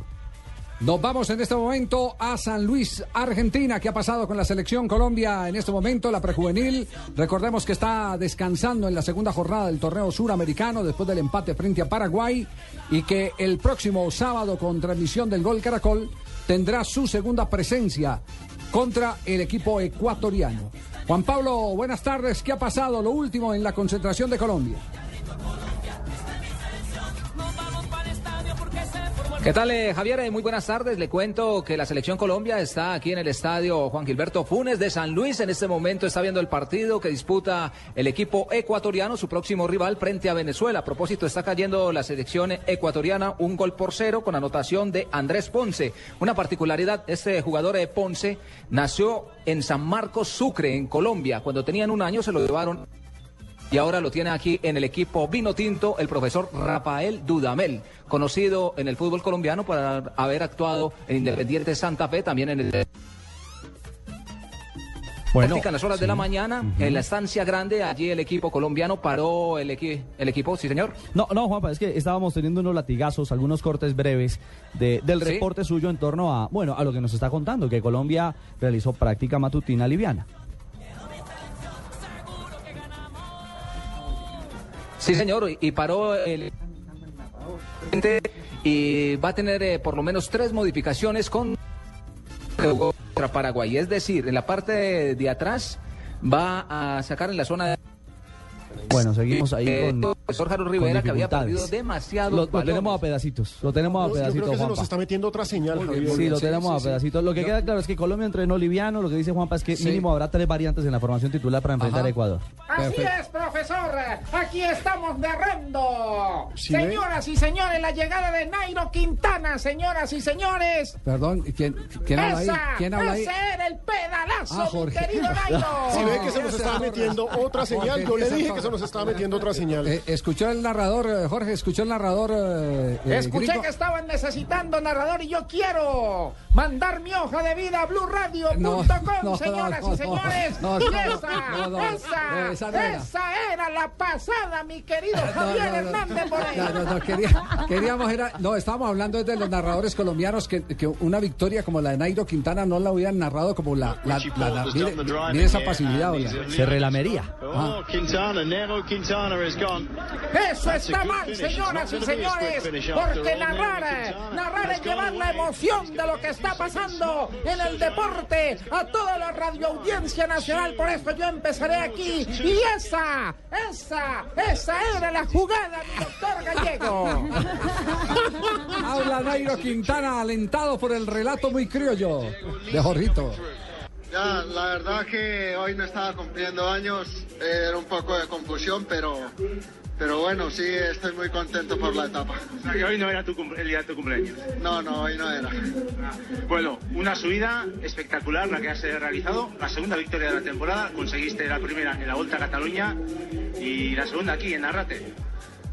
Speaker 4: Nos vamos en este momento a San Luis, Argentina. ¿Qué ha pasado con la selección Colombia en este momento? La prejuvenil. Recordemos que está descansando en la segunda jornada del torneo suramericano después del empate frente a Paraguay y que el próximo sábado con transmisión del Gol Caracol tendrá su segunda presencia contra el equipo ecuatoriano. Juan Pablo, buenas tardes. ¿Qué ha pasado? Lo último en la concentración de Colombia.
Speaker 29: ¿Qué tal, eh, Javier? Eh, Muy buenas tardes. Le cuento que la selección Colombia está aquí en el estadio Juan Gilberto Funes de San Luis. En este momento está viendo el partido que disputa el equipo ecuatoriano, su próximo rival frente a Venezuela. A propósito, está cayendo la selección ecuatoriana un gol por cero con anotación de Andrés Ponce. Una particularidad, este jugador de Ponce nació en San Marcos, Sucre, en Colombia. Cuando tenían un año se lo llevaron y ahora lo tiene aquí en el equipo Vino Tinto el profesor Rafael Dudamel, conocido en el fútbol colombiano por haber actuado en Independiente Santa Fe, también en el...
Speaker 5: Bueno,
Speaker 29: en las horas de la mañana, en la estancia grande, allí el equipo colombiano paró el, equi- el equipo, sí señor.
Speaker 5: No, no, Juanpa, es que estábamos teniendo unos latigazos, algunos cortes breves de- del
Speaker 29: Sí.
Speaker 5: reporte suyo en torno a, bueno, a lo que nos está contando, que Colombia realizó práctica matutina liviana.
Speaker 29: Sí señor, y paró el... Y va a tener eh, por lo menos tres modificaciones con contra Paraguay. Es decir, en la parte de, de atrás va a sacar en la zona de...
Speaker 5: Bueno, seguimos ahí
Speaker 29: Eh,
Speaker 5: con,
Speaker 29: profesor Harold
Speaker 5: con
Speaker 29: Rivera, que había perdido demasiado.
Speaker 5: Lo, lo tenemos a pedacitos, lo tenemos a
Speaker 6: Yo- yo creo
Speaker 5: pedacitos,
Speaker 6: que se nos está metiendo otra señal, Javier.
Speaker 5: Sí, lo tenemos
Speaker 6: sí,
Speaker 5: a pedacitos. Lo que queda claro es que Colombia entrenó liviano. Lo que dice Juanpa es que
Speaker 4: Sí.
Speaker 5: mínimo habrá tres variantes en la formación titular para enfrentar
Speaker 4: Ajá.
Speaker 5: a Ecuador.
Speaker 30: Así
Speaker 4: Perfecto.
Speaker 30: es, profesor. Aquí estamos narrando.
Speaker 6: ¿Sí ve?
Speaker 30: Señoras y señores, la llegada de Nairo Quintana, señoras y señores.
Speaker 4: Perdón, ¿quién, quién habla ahí? ¿Quién habla ahí?
Speaker 30: ese era el pedalazo,
Speaker 4: Ah,
Speaker 30: mi querido Nairo.
Speaker 6: Si ve que se nos
Speaker 4: Jorge.
Speaker 6: metiendo otra señal, yo le dije que se nos estaba metiendo otra señal.
Speaker 4: Eh, ¿Escuchó el narrador, eh, Jorge? ¿Escuchó el narrador? eh, eh,
Speaker 30: Escuché que estaban necesitando narrador y yo quiero mandar mi hoja de vida a blueradio.com,
Speaker 4: No, no,
Speaker 30: señoras
Speaker 4: no, no,
Speaker 30: y señores.
Speaker 4: no, no,
Speaker 30: y
Speaker 4: no,
Speaker 30: esa,
Speaker 4: no, no,
Speaker 30: esa,
Speaker 4: esa no era.
Speaker 30: esa era la pasada, mi querido Javier
Speaker 4: no, no.
Speaker 30: Hernández Moreno.
Speaker 4: No, no, no, quería- queríamos, era, no, estábamos hablando de los narradores colombianos que, que una victoria como la de Nairo Quintana no la hubieran narrado como la, la, la- la- mire, mire esa pasividad.
Speaker 5: Se relamería.
Speaker 25: Oh, Quintana, Nero Quintana is gone.
Speaker 30: Eso está mal, señoras y señores, porque narrar, narrar es llevar la emoción de lo que está pasando en el deporte a toda la radioaudiencia nacional. Por eso yo empezaré aquí. Y esa, esa, esa era la jugada, mi doctor Gallego.
Speaker 4: Habla Nairo Quintana, alentado por el relato muy criollo de Jorrito.
Speaker 31: Ya, la verdad que hoy no estaba cumpliendo años, era un poco de confusión, pero, pero bueno, sí, estoy muy contento por la etapa.
Speaker 32: O sea, que hoy no era tu el día de tu cumpleaños.
Speaker 31: No, no, hoy no era.
Speaker 32: Bueno, una subida espectacular la que has eh, realizado. La segunda victoria de la temporada. Conseguiste la primera en la Vuelta a Cataluña y la segunda aquí en Narrate.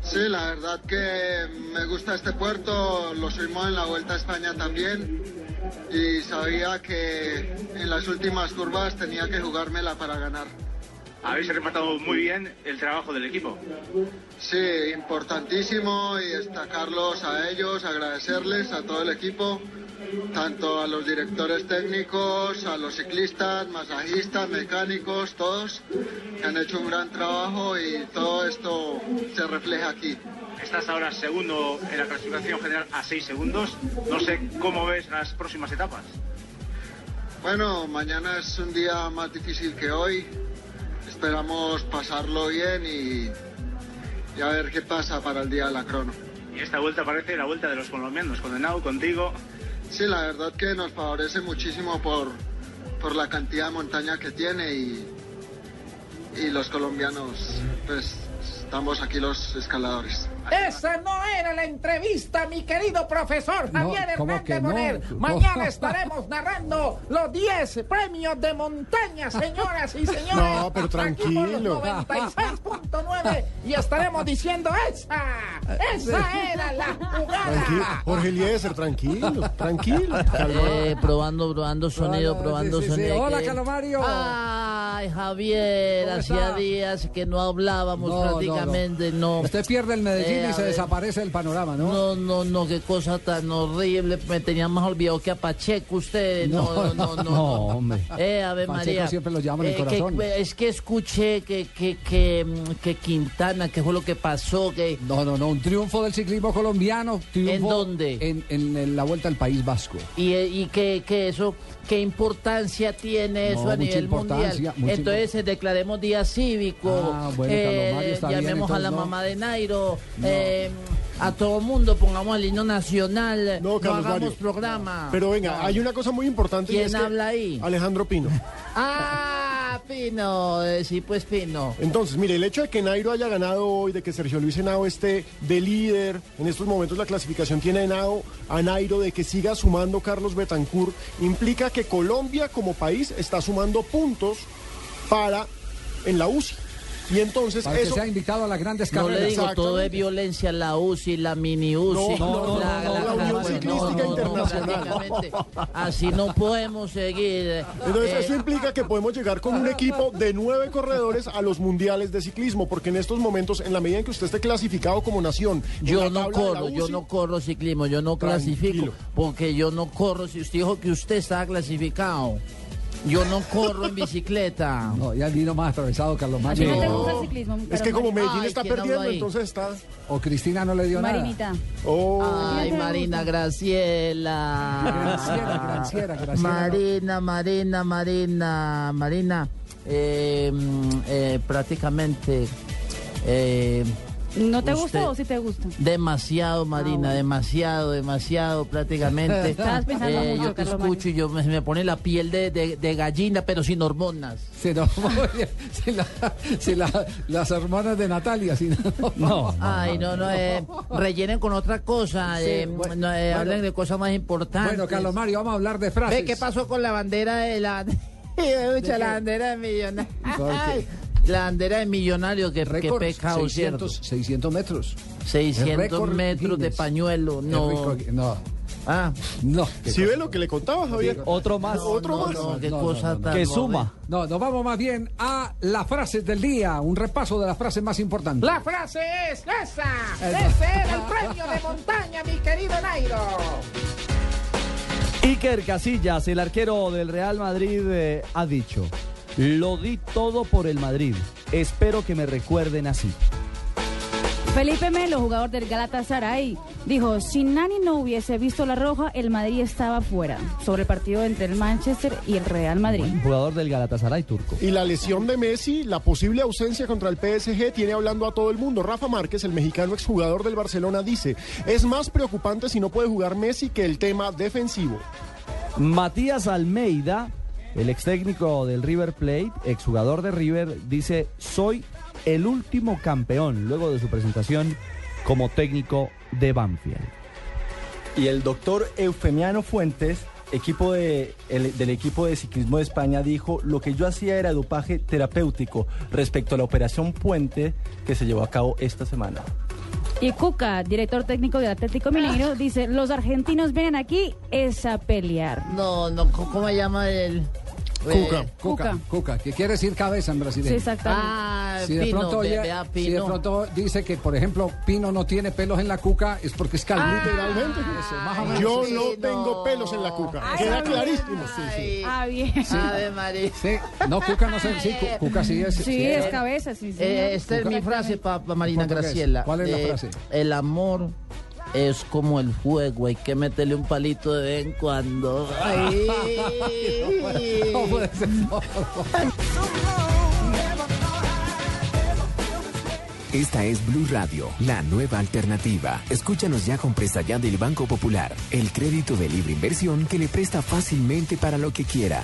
Speaker 31: Sí, la verdad que me gusta este puerto, lo subimos en la Vuelta a España también y sabía que en las últimas curvas tenía que jugármela para ganar.
Speaker 32: Habéis rematado muy bien el trabajo del equipo.
Speaker 31: Sí, importantísimo y destacarlos a ellos, agradecerles a todo el equipo, tanto a los directores técnicos, a los ciclistas, masajistas, mecánicos, todos, que han hecho un gran trabajo y todo esto se refleja aquí.
Speaker 32: Estás ahora segundo en la clasificación general a seis segundos. No sé cómo ves las próximas etapas.
Speaker 31: Bueno, mañana es un día más difícil que hoy, esperamos pasarlo bien y, y a ver qué pasa para el día de la crono.
Speaker 32: Y esta vuelta parece la vuelta de los colombianos, condenado contigo.
Speaker 31: Sí, la verdad que nos favorece muchísimo por, por la cantidad de montaña que tiene y, y los colombianos, pues estamos aquí los escaladores.
Speaker 30: Esa no era la entrevista, mi querido profesor Javier
Speaker 31: ¿cómo
Speaker 30: Hernández
Speaker 31: no?
Speaker 30: Bonet.
Speaker 31: ¿Cómo?
Speaker 30: Mañana estaremos narrando los 10 premios de montaña, señoras y señores.
Speaker 6: No, pero tranquilo.
Speaker 30: 96.9 y estaremos diciendo esa, esa era la
Speaker 6: Tranquilo.
Speaker 30: jugada.
Speaker 6: Jorge Eliezer, tranquilo, tranquilo.
Speaker 33: Eh, probando, probando sonido, probando
Speaker 4: sí, sí, sí.
Speaker 33: sonido.
Speaker 4: Hola, Calomario.
Speaker 33: Ay, Javier,
Speaker 4: ¿Cómo
Speaker 33: hacía días que no hablábamos
Speaker 4: No, no, no.
Speaker 33: prácticamente, no.
Speaker 4: Usted pierde el Medellín y
Speaker 33: a
Speaker 4: se
Speaker 33: ver.
Speaker 4: desaparece el panorama, ¿no?
Speaker 33: No, no, no, qué cosa tan horrible. Me tenían más olvidado que a Pacheco ustedes. No, no, no. no,
Speaker 4: no, hombre.
Speaker 33: Eh, a ver,
Speaker 4: Pacheco
Speaker 33: María.
Speaker 4: siempre lo llama en el
Speaker 33: que-
Speaker 4: corazón.
Speaker 33: es que escuché que, que, que, que Quintana, que fue lo que pasó, que...
Speaker 4: No, no, no, un triunfo del ciclismo colombiano. triunfo
Speaker 33: ¿En dónde?
Speaker 4: En, en- en la vuelta al País Vasco.
Speaker 33: Y, eh, y que, que eso, ¿qué importancia tiene eso a nivel mundial? Entonces eh, declaremos día cívico,
Speaker 4: Ah, bueno, Carlos Mario, está bien,
Speaker 33: llamemos a la
Speaker 4: entonces, no.
Speaker 33: mamá de Nairo, eh, a todo mundo pongamos el himno nacional, no,
Speaker 6: Carlos
Speaker 33: hagamos
Speaker 6: Mario.
Speaker 33: programa.
Speaker 6: Pero venga, hay una cosa muy importante. y
Speaker 33: ¿Quién
Speaker 6: que-
Speaker 33: habla ahí?
Speaker 6: Alejandro Pino.
Speaker 33: Ah, Pino, eh, sí, pues Pino.
Speaker 6: Entonces, mire, el hecho de que Nairo haya ganado hoy, de que Sergio Luis Henao esté de líder, en estos momentos la clasificación tiene a Henao, a Nairo, de que siga sumando Carlos Betancourt, implica que Colombia como país está sumando puntos para en la UCI. Y entonces
Speaker 4: Para que
Speaker 6: eso...
Speaker 4: sea invitado a las grandes
Speaker 33: No
Speaker 4: carreras.
Speaker 33: le digo, todo es violencia, la UCI, la mini UCI.
Speaker 6: No, no, no,
Speaker 33: la,
Speaker 6: no, la Unión
Speaker 33: bueno,
Speaker 6: Ciclística Internacional.
Speaker 33: Así no podemos seguir.
Speaker 6: Entonces,
Speaker 33: Eh,
Speaker 6: eso implica que podemos llegar con un equipo de nueve corredores a los mundiales de ciclismo, porque en estos momentos, en la medida en que usted esté clasificado como nación,
Speaker 33: Yo
Speaker 6: la
Speaker 33: no
Speaker 6: la
Speaker 33: corro, yo no corro ciclismo, yo no clasifico, porque yo no corro. Si usted dijo que usted estaba clasificado, yo no corro en bicicleta.
Speaker 4: No, ya vino más atravesado Carlos
Speaker 26: ¿A
Speaker 4: Mario.
Speaker 26: ti no te gusta el ciclismo?
Speaker 6: Es que como Medellín
Speaker 33: Ay,
Speaker 6: está
Speaker 33: ¿quién habló
Speaker 6: perdiendo,
Speaker 33: ahí?
Speaker 6: entonces está...
Speaker 4: O Cristina no le dio
Speaker 26: Marinita.
Speaker 6: Oh.
Speaker 33: Ay, Marina Graciela.
Speaker 4: Graciela, Graciela, Graciela.
Speaker 33: Marina, Marina, Marina, Marina. eh, mm, eh, prácticamente. eh,
Speaker 26: ¿No te gusta o sí te gusta?
Speaker 33: Demasiado, Marina, demasiado, demasiado, prácticamente.
Speaker 26: Estabas pensando
Speaker 33: Eh,
Speaker 26: mucho,
Speaker 33: yo te
Speaker 26: Carlos
Speaker 33: escucho y yo me, me pone la piel de, de- de gallina, pero sin hormonas.
Speaker 4: Si, no, si, la- si la- las hormonas de Natalia, si no.
Speaker 33: No. Ay, no, no, eh, rellenen con otra cosa,
Speaker 4: Sí,
Speaker 33: eh,
Speaker 4: bueno,
Speaker 33: no, eh,
Speaker 4: bueno.
Speaker 33: hablen de cosas más importantes.
Speaker 4: Bueno, Carlos Mario, vamos a hablar de frases.
Speaker 33: Ve, ¿qué pasó con la bandera de la... Escucha, la bandera de millonario. La bandera de millonario, que, que
Speaker 4: Récord,
Speaker 33: pecado,
Speaker 4: 600,
Speaker 33: ¿cierto?
Speaker 4: 600 metros.
Speaker 33: 600
Speaker 4: El récord
Speaker 33: metros de pañuelo,
Speaker 4: El
Speaker 33: no.
Speaker 4: no.
Speaker 33: Ah,
Speaker 4: no.
Speaker 6: ¿Sí ve lo que le contaba, Javier?
Speaker 5: Otro más.
Speaker 6: Otro
Speaker 33: no,
Speaker 6: más.
Speaker 33: no, qué cosa
Speaker 4: no, no.
Speaker 33: tan
Speaker 5: Que suma.
Speaker 4: No, nos vamos más bien a las frases del día, un repaso de las frases más importantes.
Speaker 30: La frase es esa. Ese era el premio de montaña, mi querido Nairo.
Speaker 5: Iker Casillas, el arquero del Real Madrid, eh, ha dicho, lo di todo por el Madrid. Espero que me recuerden así.
Speaker 26: Felipe Melo, jugador del Galatasaray, dijo, si Nani no hubiese visto la roja, el Madrid estaba fuera. Sobre el partido entre el Manchester y el Real Madrid.
Speaker 5: Jugador del Galatasaray turco.
Speaker 6: Y la lesión de Messi, la posible ausencia contra el PSG, tiene hablando a todo el mundo. Rafa Márquez, el mexicano exjugador del Barcelona, dice, es más preocupante si no puede jugar Messi que el tema defensivo.
Speaker 5: Matías Almeida, el ex técnico del River Plate, exjugador de River, dice, soy el último campeón luego de su presentación como técnico de Banfield.
Speaker 34: Y el doctor Eufemiano Fuentes, equipo de, el- del equipo de ciclismo de España, dijo, lo que yo hacía era dopaje terapéutico respecto a la operación Puente que se llevó a cabo esta semana.
Speaker 26: Y Cuca, director técnico del Atlético Mineiro, dice, los argentinos vienen aquí es a pelear.
Speaker 33: No, no, ¿cómo cómo se llama el...?
Speaker 4: Cuca,
Speaker 33: Eh,
Speaker 4: Cuca, Cuca, que quiere decir cabeza en brasileño.
Speaker 26: Sí, exactamente.
Speaker 33: Ah,
Speaker 4: Si de,
Speaker 33: Pino,
Speaker 4: pronto,
Speaker 33: vea,
Speaker 4: si de pronto dice que, por ejemplo, Pino no tiene pelos en la cuca, es porque es calvo.
Speaker 6: Literalmente.
Speaker 4: Eso, más o menos.
Speaker 6: Yo
Speaker 33: sí,
Speaker 6: no
Speaker 33: no.
Speaker 6: tengo pelos en la cuca.
Speaker 26: Ay,
Speaker 6: Queda clarísimo.
Speaker 33: Ay,
Speaker 26: Ah, bien.
Speaker 33: Ave María.
Speaker 4: Sí, no, Cuca no sé, sí, Cu- Cuca sí es.
Speaker 26: Sí, es cabeza, sí, sí.
Speaker 33: Eh, esta es mi frase para Marina. Graciela.
Speaker 4: ¿Cuál es la
Speaker 33: Eh,
Speaker 4: frase?
Speaker 33: El amor es como el fuego, hay que meterle un palito de vez en cuando. Ay.
Speaker 4: No puede ser, no.
Speaker 23: Esta es Blue Radio, la nueva alternativa. Escúchanos ya con presta ya del Banco Popular, el crédito de libre inversión que le presta fácilmente para lo que quiera.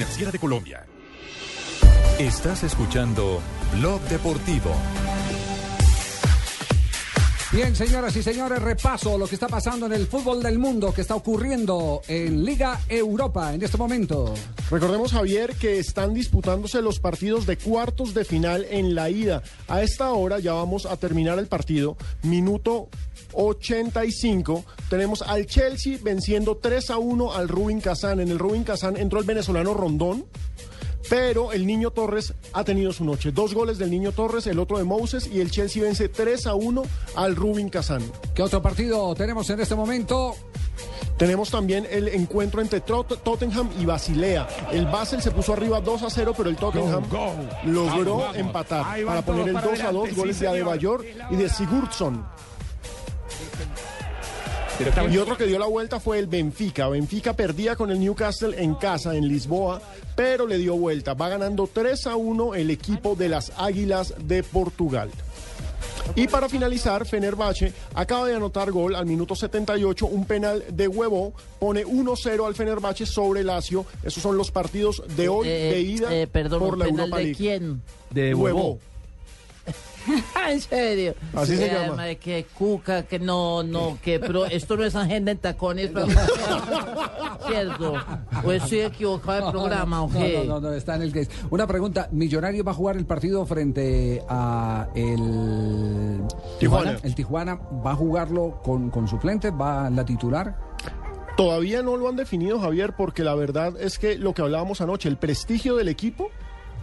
Speaker 35: Superfinanciera de Colombia.
Speaker 2: Estás escuchando Blog Deportivo.
Speaker 4: Bien, señoras y señores, repaso lo que está pasando en el fútbol del mundo, que está ocurriendo en Liga Europa en este momento.
Speaker 6: Recordemos, Javier, que están disputándose los partidos de cuartos de final en la ida. A esta hora ya vamos a terminar el partido. Minuto 85. Tenemos al Chelsea venciendo 3 a 1 al Rubin Kazán. En el Rubin Kazán entró el venezolano Rondón. Pero el Niño Torres ha tenido su noche. Dos goles del Niño Torres, el otro de Moses y el Chelsea vence 3 a 1 al Rubin Kazán.
Speaker 4: ¿Qué otro partido tenemos en este momento?
Speaker 6: Tenemos también el encuentro entre Tot- Tottenham y Basilea. El Basel se puso arriba 2 a 0, pero el Tottenham logró
Speaker 36: Vamos, vamos.
Speaker 6: empatar para poner el
Speaker 36: todos
Speaker 6: 2
Speaker 36: para
Speaker 6: a 2,
Speaker 36: adelante,
Speaker 6: goles
Speaker 36: sí,
Speaker 6: de. Adebayor y de Sigurdsson. Y otro que dio la vuelta fue el Benfica. Benfica perdía con el Newcastle en casa, en Lisboa, pero le dio vuelta. Va ganando 3 a 1 el equipo de las Águilas de Portugal. Y para finalizar, Fenerbahce acaba de anotar gol al minuto 78, un penal de huevo, pone 1-0 al Fenerbahce sobre Lazio. Esos son los partidos de hoy
Speaker 33: Eh,
Speaker 6: de ida
Speaker 33: eh, perdón,
Speaker 6: por
Speaker 33: ¿un
Speaker 6: la
Speaker 33: penal
Speaker 6: Europa
Speaker 33: de
Speaker 6: League.
Speaker 33: quién?
Speaker 5: De
Speaker 6: huevo.
Speaker 33: en serio.
Speaker 6: Así se llama.
Speaker 33: madre, que cuca, que no, no, que pero esto no es agenda en tacones, pero- ¿cierto? ¿O estoy equivocado del programa o
Speaker 4: no,
Speaker 33: qué?
Speaker 4: no, no, no, está en el que Una pregunta, ¿Millonario va a jugar el partido frente a el
Speaker 6: Tijuana.
Speaker 4: ¿El Tijuana va a jugarlo con, con suplente? ¿Va la titular?
Speaker 6: Todavía no lo han definido, Javier, porque la verdad es que lo que hablábamos anoche, el prestigio del equipo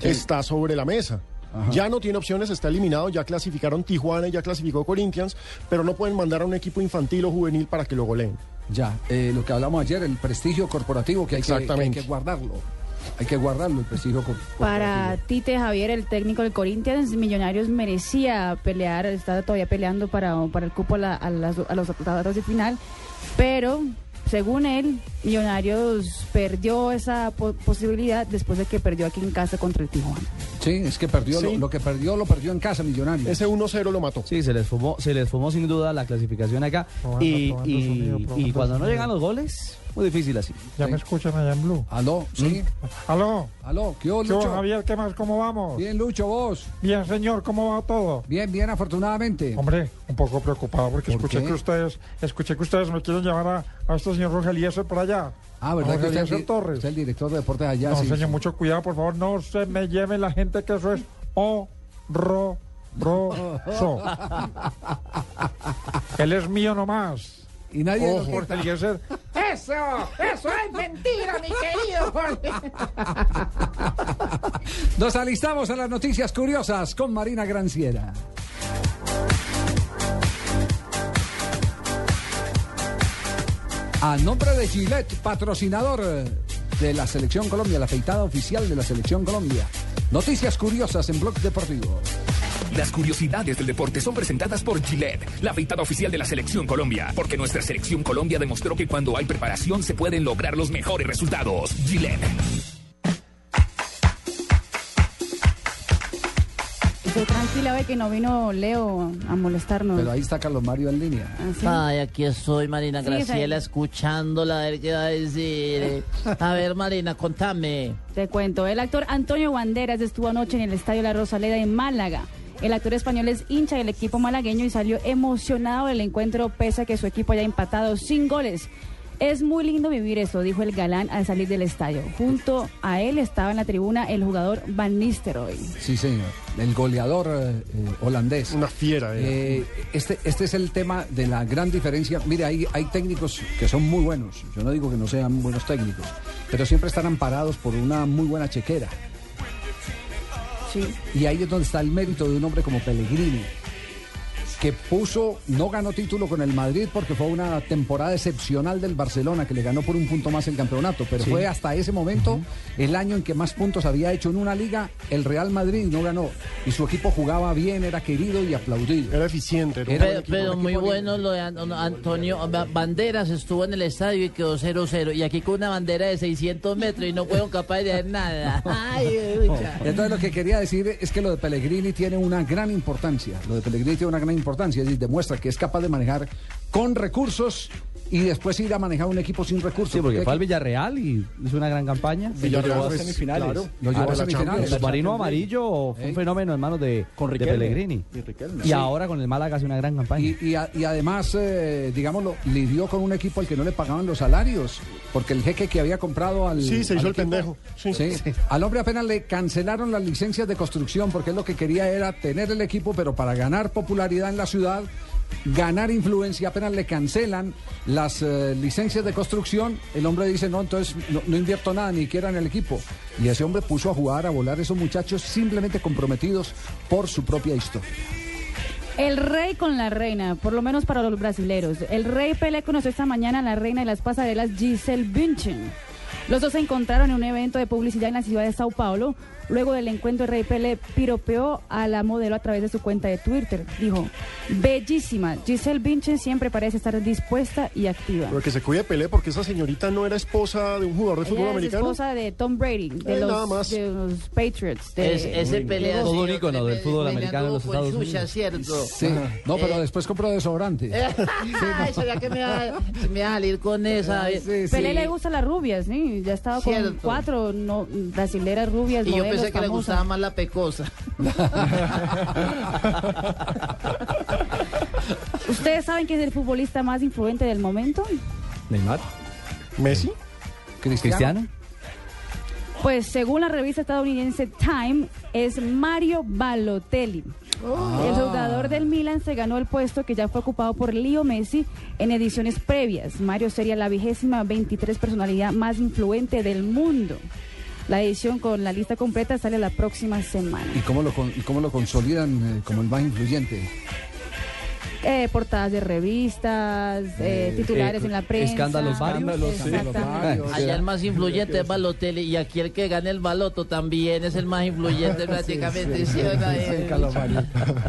Speaker 6: está sobre la mesa. Ya no tiene opciones, está eliminado, ya clasificaron Tijuana y ya clasificó Corinthians, pero no pueden mandar a un equipo infantil o juvenil para que lo goleen.
Speaker 4: Ya, eh, lo que hablamos ayer, el prestigio corporativo que hay, que, que hay que guardarlo. Hay que guardarlo, el prestigio cor- corporativo.
Speaker 26: Para Tite Javier, el técnico del Corinthians, Millonarios merecía pelear, está todavía peleando para, para el cupo a, la- a las- a los octavos de final, pero según él, Millonarios perdió esa po- posibilidad después de que perdió aquí en casa contra el Tijuana.
Speaker 4: Sí, es que perdió, lo,
Speaker 6: Sí.
Speaker 4: lo que perdió, lo perdió en casa, Millonario.
Speaker 6: Ese 1-0 lo mató.
Speaker 5: Sí, se les fumó, se les fumó sin duda la clasificación acá. y
Speaker 36: probando
Speaker 5: y-
Speaker 36: sonido,
Speaker 5: y
Speaker 36: probando
Speaker 5: cuando no llegan los goles, muy difícil así.
Speaker 36: Ya me escuchan allá en Blue.
Speaker 4: Aló, sí.
Speaker 36: Aló.
Speaker 4: Aló, ¿qué hubo,
Speaker 36: ¿Qué hubo,
Speaker 4: Lucho?
Speaker 36: Javier? ¿Qué más? ¿Cómo vamos?
Speaker 4: Bien, Lucho, vos.
Speaker 36: Bien, señor, ¿cómo va todo?
Speaker 4: Bien, bien, afortunadamente.
Speaker 36: Hombre, un poco preocupado porque
Speaker 4: ¿Por
Speaker 36: escuché
Speaker 4: qué?
Speaker 36: que ustedes, escuché que ustedes me quieren llevar a, a este señor Rogelieser por allá.
Speaker 4: Ah, ¿verdad que usted es,
Speaker 36: Torres.
Speaker 4: usted es el director de deportes allá?
Speaker 36: no,
Speaker 4: sí,
Speaker 36: señor,
Speaker 4: sí.
Speaker 36: mucho cuidado, por favor, no se me lleve la gente que eso es o ro ro so. Él es mío nomás.
Speaker 4: Y nadie lo
Speaker 36: Ojo,
Speaker 4: quita.
Speaker 36: Rogelieser,
Speaker 30: Eso, eso es mentira, mi querido Jorge.
Speaker 4: Nos alistamos a las noticias curiosas con Marina Granciera. A nombre de Gillette, patrocinador de la Selección Colombia, la afeitada oficial de la Selección Colombia. Noticias curiosas en Blog Deportivo.
Speaker 35: Las curiosidades del deporte son presentadas por Gillette, la afeitada oficial de la Selección Colombia, porque nuestra Selección Colombia demostró que cuando hay preparación se pueden lograr los mejores resultados. Gillette.
Speaker 26: Estoy tranquila, ve que no vino Leo a molestarnos.
Speaker 4: Pero ahí está Carlos Mario en línea.
Speaker 26: Ah, ¿sí?
Speaker 33: Ay, aquí estoy, Marina
Speaker 26: Sí,
Speaker 33: Graciela,
Speaker 26: sí.
Speaker 33: escuchándola, a ver qué va a decir. A ver, Marina, contame.
Speaker 26: Te cuento, el actor Antonio Banderas estuvo anoche en el Estadio La Rosaleda en Málaga. El actor español es hincha del equipo malagueño y salió emocionado del encuentro pese a que su equipo haya empatado sin goles. Es muy lindo vivir eso, dijo el galán al salir del estadio. Junto a él estaba en la tribuna el jugador Van Nistelrooy.
Speaker 4: Sí, señor. El goleador eh, holandés.
Speaker 6: Una fiera. era.
Speaker 4: Eh, este, este es el tema de la gran diferencia. Mire, hay, hay técnicos que son muy buenos. Yo no digo que no sean buenos técnicos, pero siempre están amparados por una muy buena chequera. Y ahí es donde está el mérito de un hombre como Pellegrini, que puso, no ganó título con el Madrid porque fue una temporada excepcional del Barcelona, que le ganó por un punto más el campeonato, pero
Speaker 6: Sí.
Speaker 4: fue hasta ese momento el año en que más puntos había hecho en una liga el Real Madrid no ganó. Y su equipo jugaba bien, era querido y aplaudido.
Speaker 6: Era eficiente. Era
Speaker 33: Pero,
Speaker 6: equipo,
Speaker 33: pero muy bueno lo de An- Antonio Ba- Banderas estuvo en el estadio y quedó 0-0 y aquí con una bandera de 600 metros y no fueron capaces de hacer nada. Ay.
Speaker 4: Entonces lo que quería decir es que lo de Pellegrini tiene una gran importancia. Lo de Pellegrini tiene una gran importancia, decir, demuestra que es capaz de manejar con recursos y después ir a manejar un equipo sin recursos.
Speaker 5: Sí, porque fue al Villarreal y hizo una gran campaña.
Speaker 4: Villarreal
Speaker 5: Lo llevó a
Speaker 4: semifinales.
Speaker 5: Claro.
Speaker 4: Lo llevó
Speaker 5: Ah,
Speaker 4: a semifinales.
Speaker 5: El submarino amarillo fue un fenómeno en manos de,
Speaker 4: Con
Speaker 5: de
Speaker 4: Riquelme.
Speaker 5: Pellegrini.
Speaker 4: Y Riquelme.
Speaker 5: Y
Speaker 4: Sí.
Speaker 5: ahora con el Málaga hace una gran campaña.
Speaker 4: Y, y a- y además, eh, digámoslo, lidió con un equipo al que no le pagaban los salarios, porque el jeque que había comprado al.
Speaker 6: Sí, se
Speaker 4: al
Speaker 6: hizo el
Speaker 4: equipo-
Speaker 6: pendejo. Sí.
Speaker 4: Sí. Al hombre apenas le cancelaron las licencias de construcción, porque él lo que quería era tener el equipo, pero para ganar popularidad en la ciudad, ganar influencia, apenas le cancelan las eh, licencias de construcción, el hombre dice, no, entonces no, invierto nada, ni siquiera en el equipo. Y ese hombre puso a jugar, a volar esos muchachos simplemente comprometidos por su propia historia.
Speaker 26: El rey con la reina, por lo menos para los brasileros. El rey Pelé conoció esta mañana a la reina de las pasarelas Giselle Bündchen. Los dos se encontraron en un evento de publicidad en la ciudad de Sao Paulo. Luego del encuentro, el rey Pelé piropeó a la modelo a través de su cuenta de Twitter. Dijo, bellísima, Giselle Bündchen siempre parece estar dispuesta y activa.
Speaker 6: Pero que se cuide Pelé porque esa señorita no era esposa de un jugador de fútbol
Speaker 26: es
Speaker 6: americano.
Speaker 26: esposa de Tom Brady, de,
Speaker 6: Eh, nada
Speaker 26: los,
Speaker 6: más.
Speaker 26: de los Patriots. de-
Speaker 33: Es- ese pelea
Speaker 5: Todo un ícono del fútbol americano en los Estados Unidos.
Speaker 33: ¿cierto?
Speaker 4: Sí, no, pero
Speaker 33: Eh,
Speaker 4: después compró desodorante.
Speaker 33: Ay, ¿será que me va, me va a salir con esa?
Speaker 26: Pelé le gusta las rubias, ¿sí? Ya estaba con
Speaker 33: Cierto.
Speaker 26: cuatro no, brasileras rubias,
Speaker 33: Y yo pensé que le gustaba más la pecosa.
Speaker 26: ¿Ustedes saben quién es el futbolista más influyente del momento?
Speaker 4: Neymar.
Speaker 6: Messi.
Speaker 5: ¿Cristiano?
Speaker 26: Pues según la revista estadounidense Time, es Mario Balotelli. El jugador del Milan se ganó el puesto que ya fue ocupado por Leo Messi en ediciones previas. Mario sería la vigésima 23 personalidad más influente del mundo. La edición con la lista completa sale la próxima semana.
Speaker 4: ¿Y cómo lo, y cómo lo consolidan eh, como el más influyente?
Speaker 26: Eh, portadas de revistas, eh,
Speaker 4: Eh,
Speaker 26: titulares
Speaker 5: eh,
Speaker 26: en la prensa.
Speaker 5: escándalos varios.
Speaker 26: Exactamente.
Speaker 33: Allá el más influyente es Balotelli y aquí el que gane el baloto también es el más influyente prácticamente.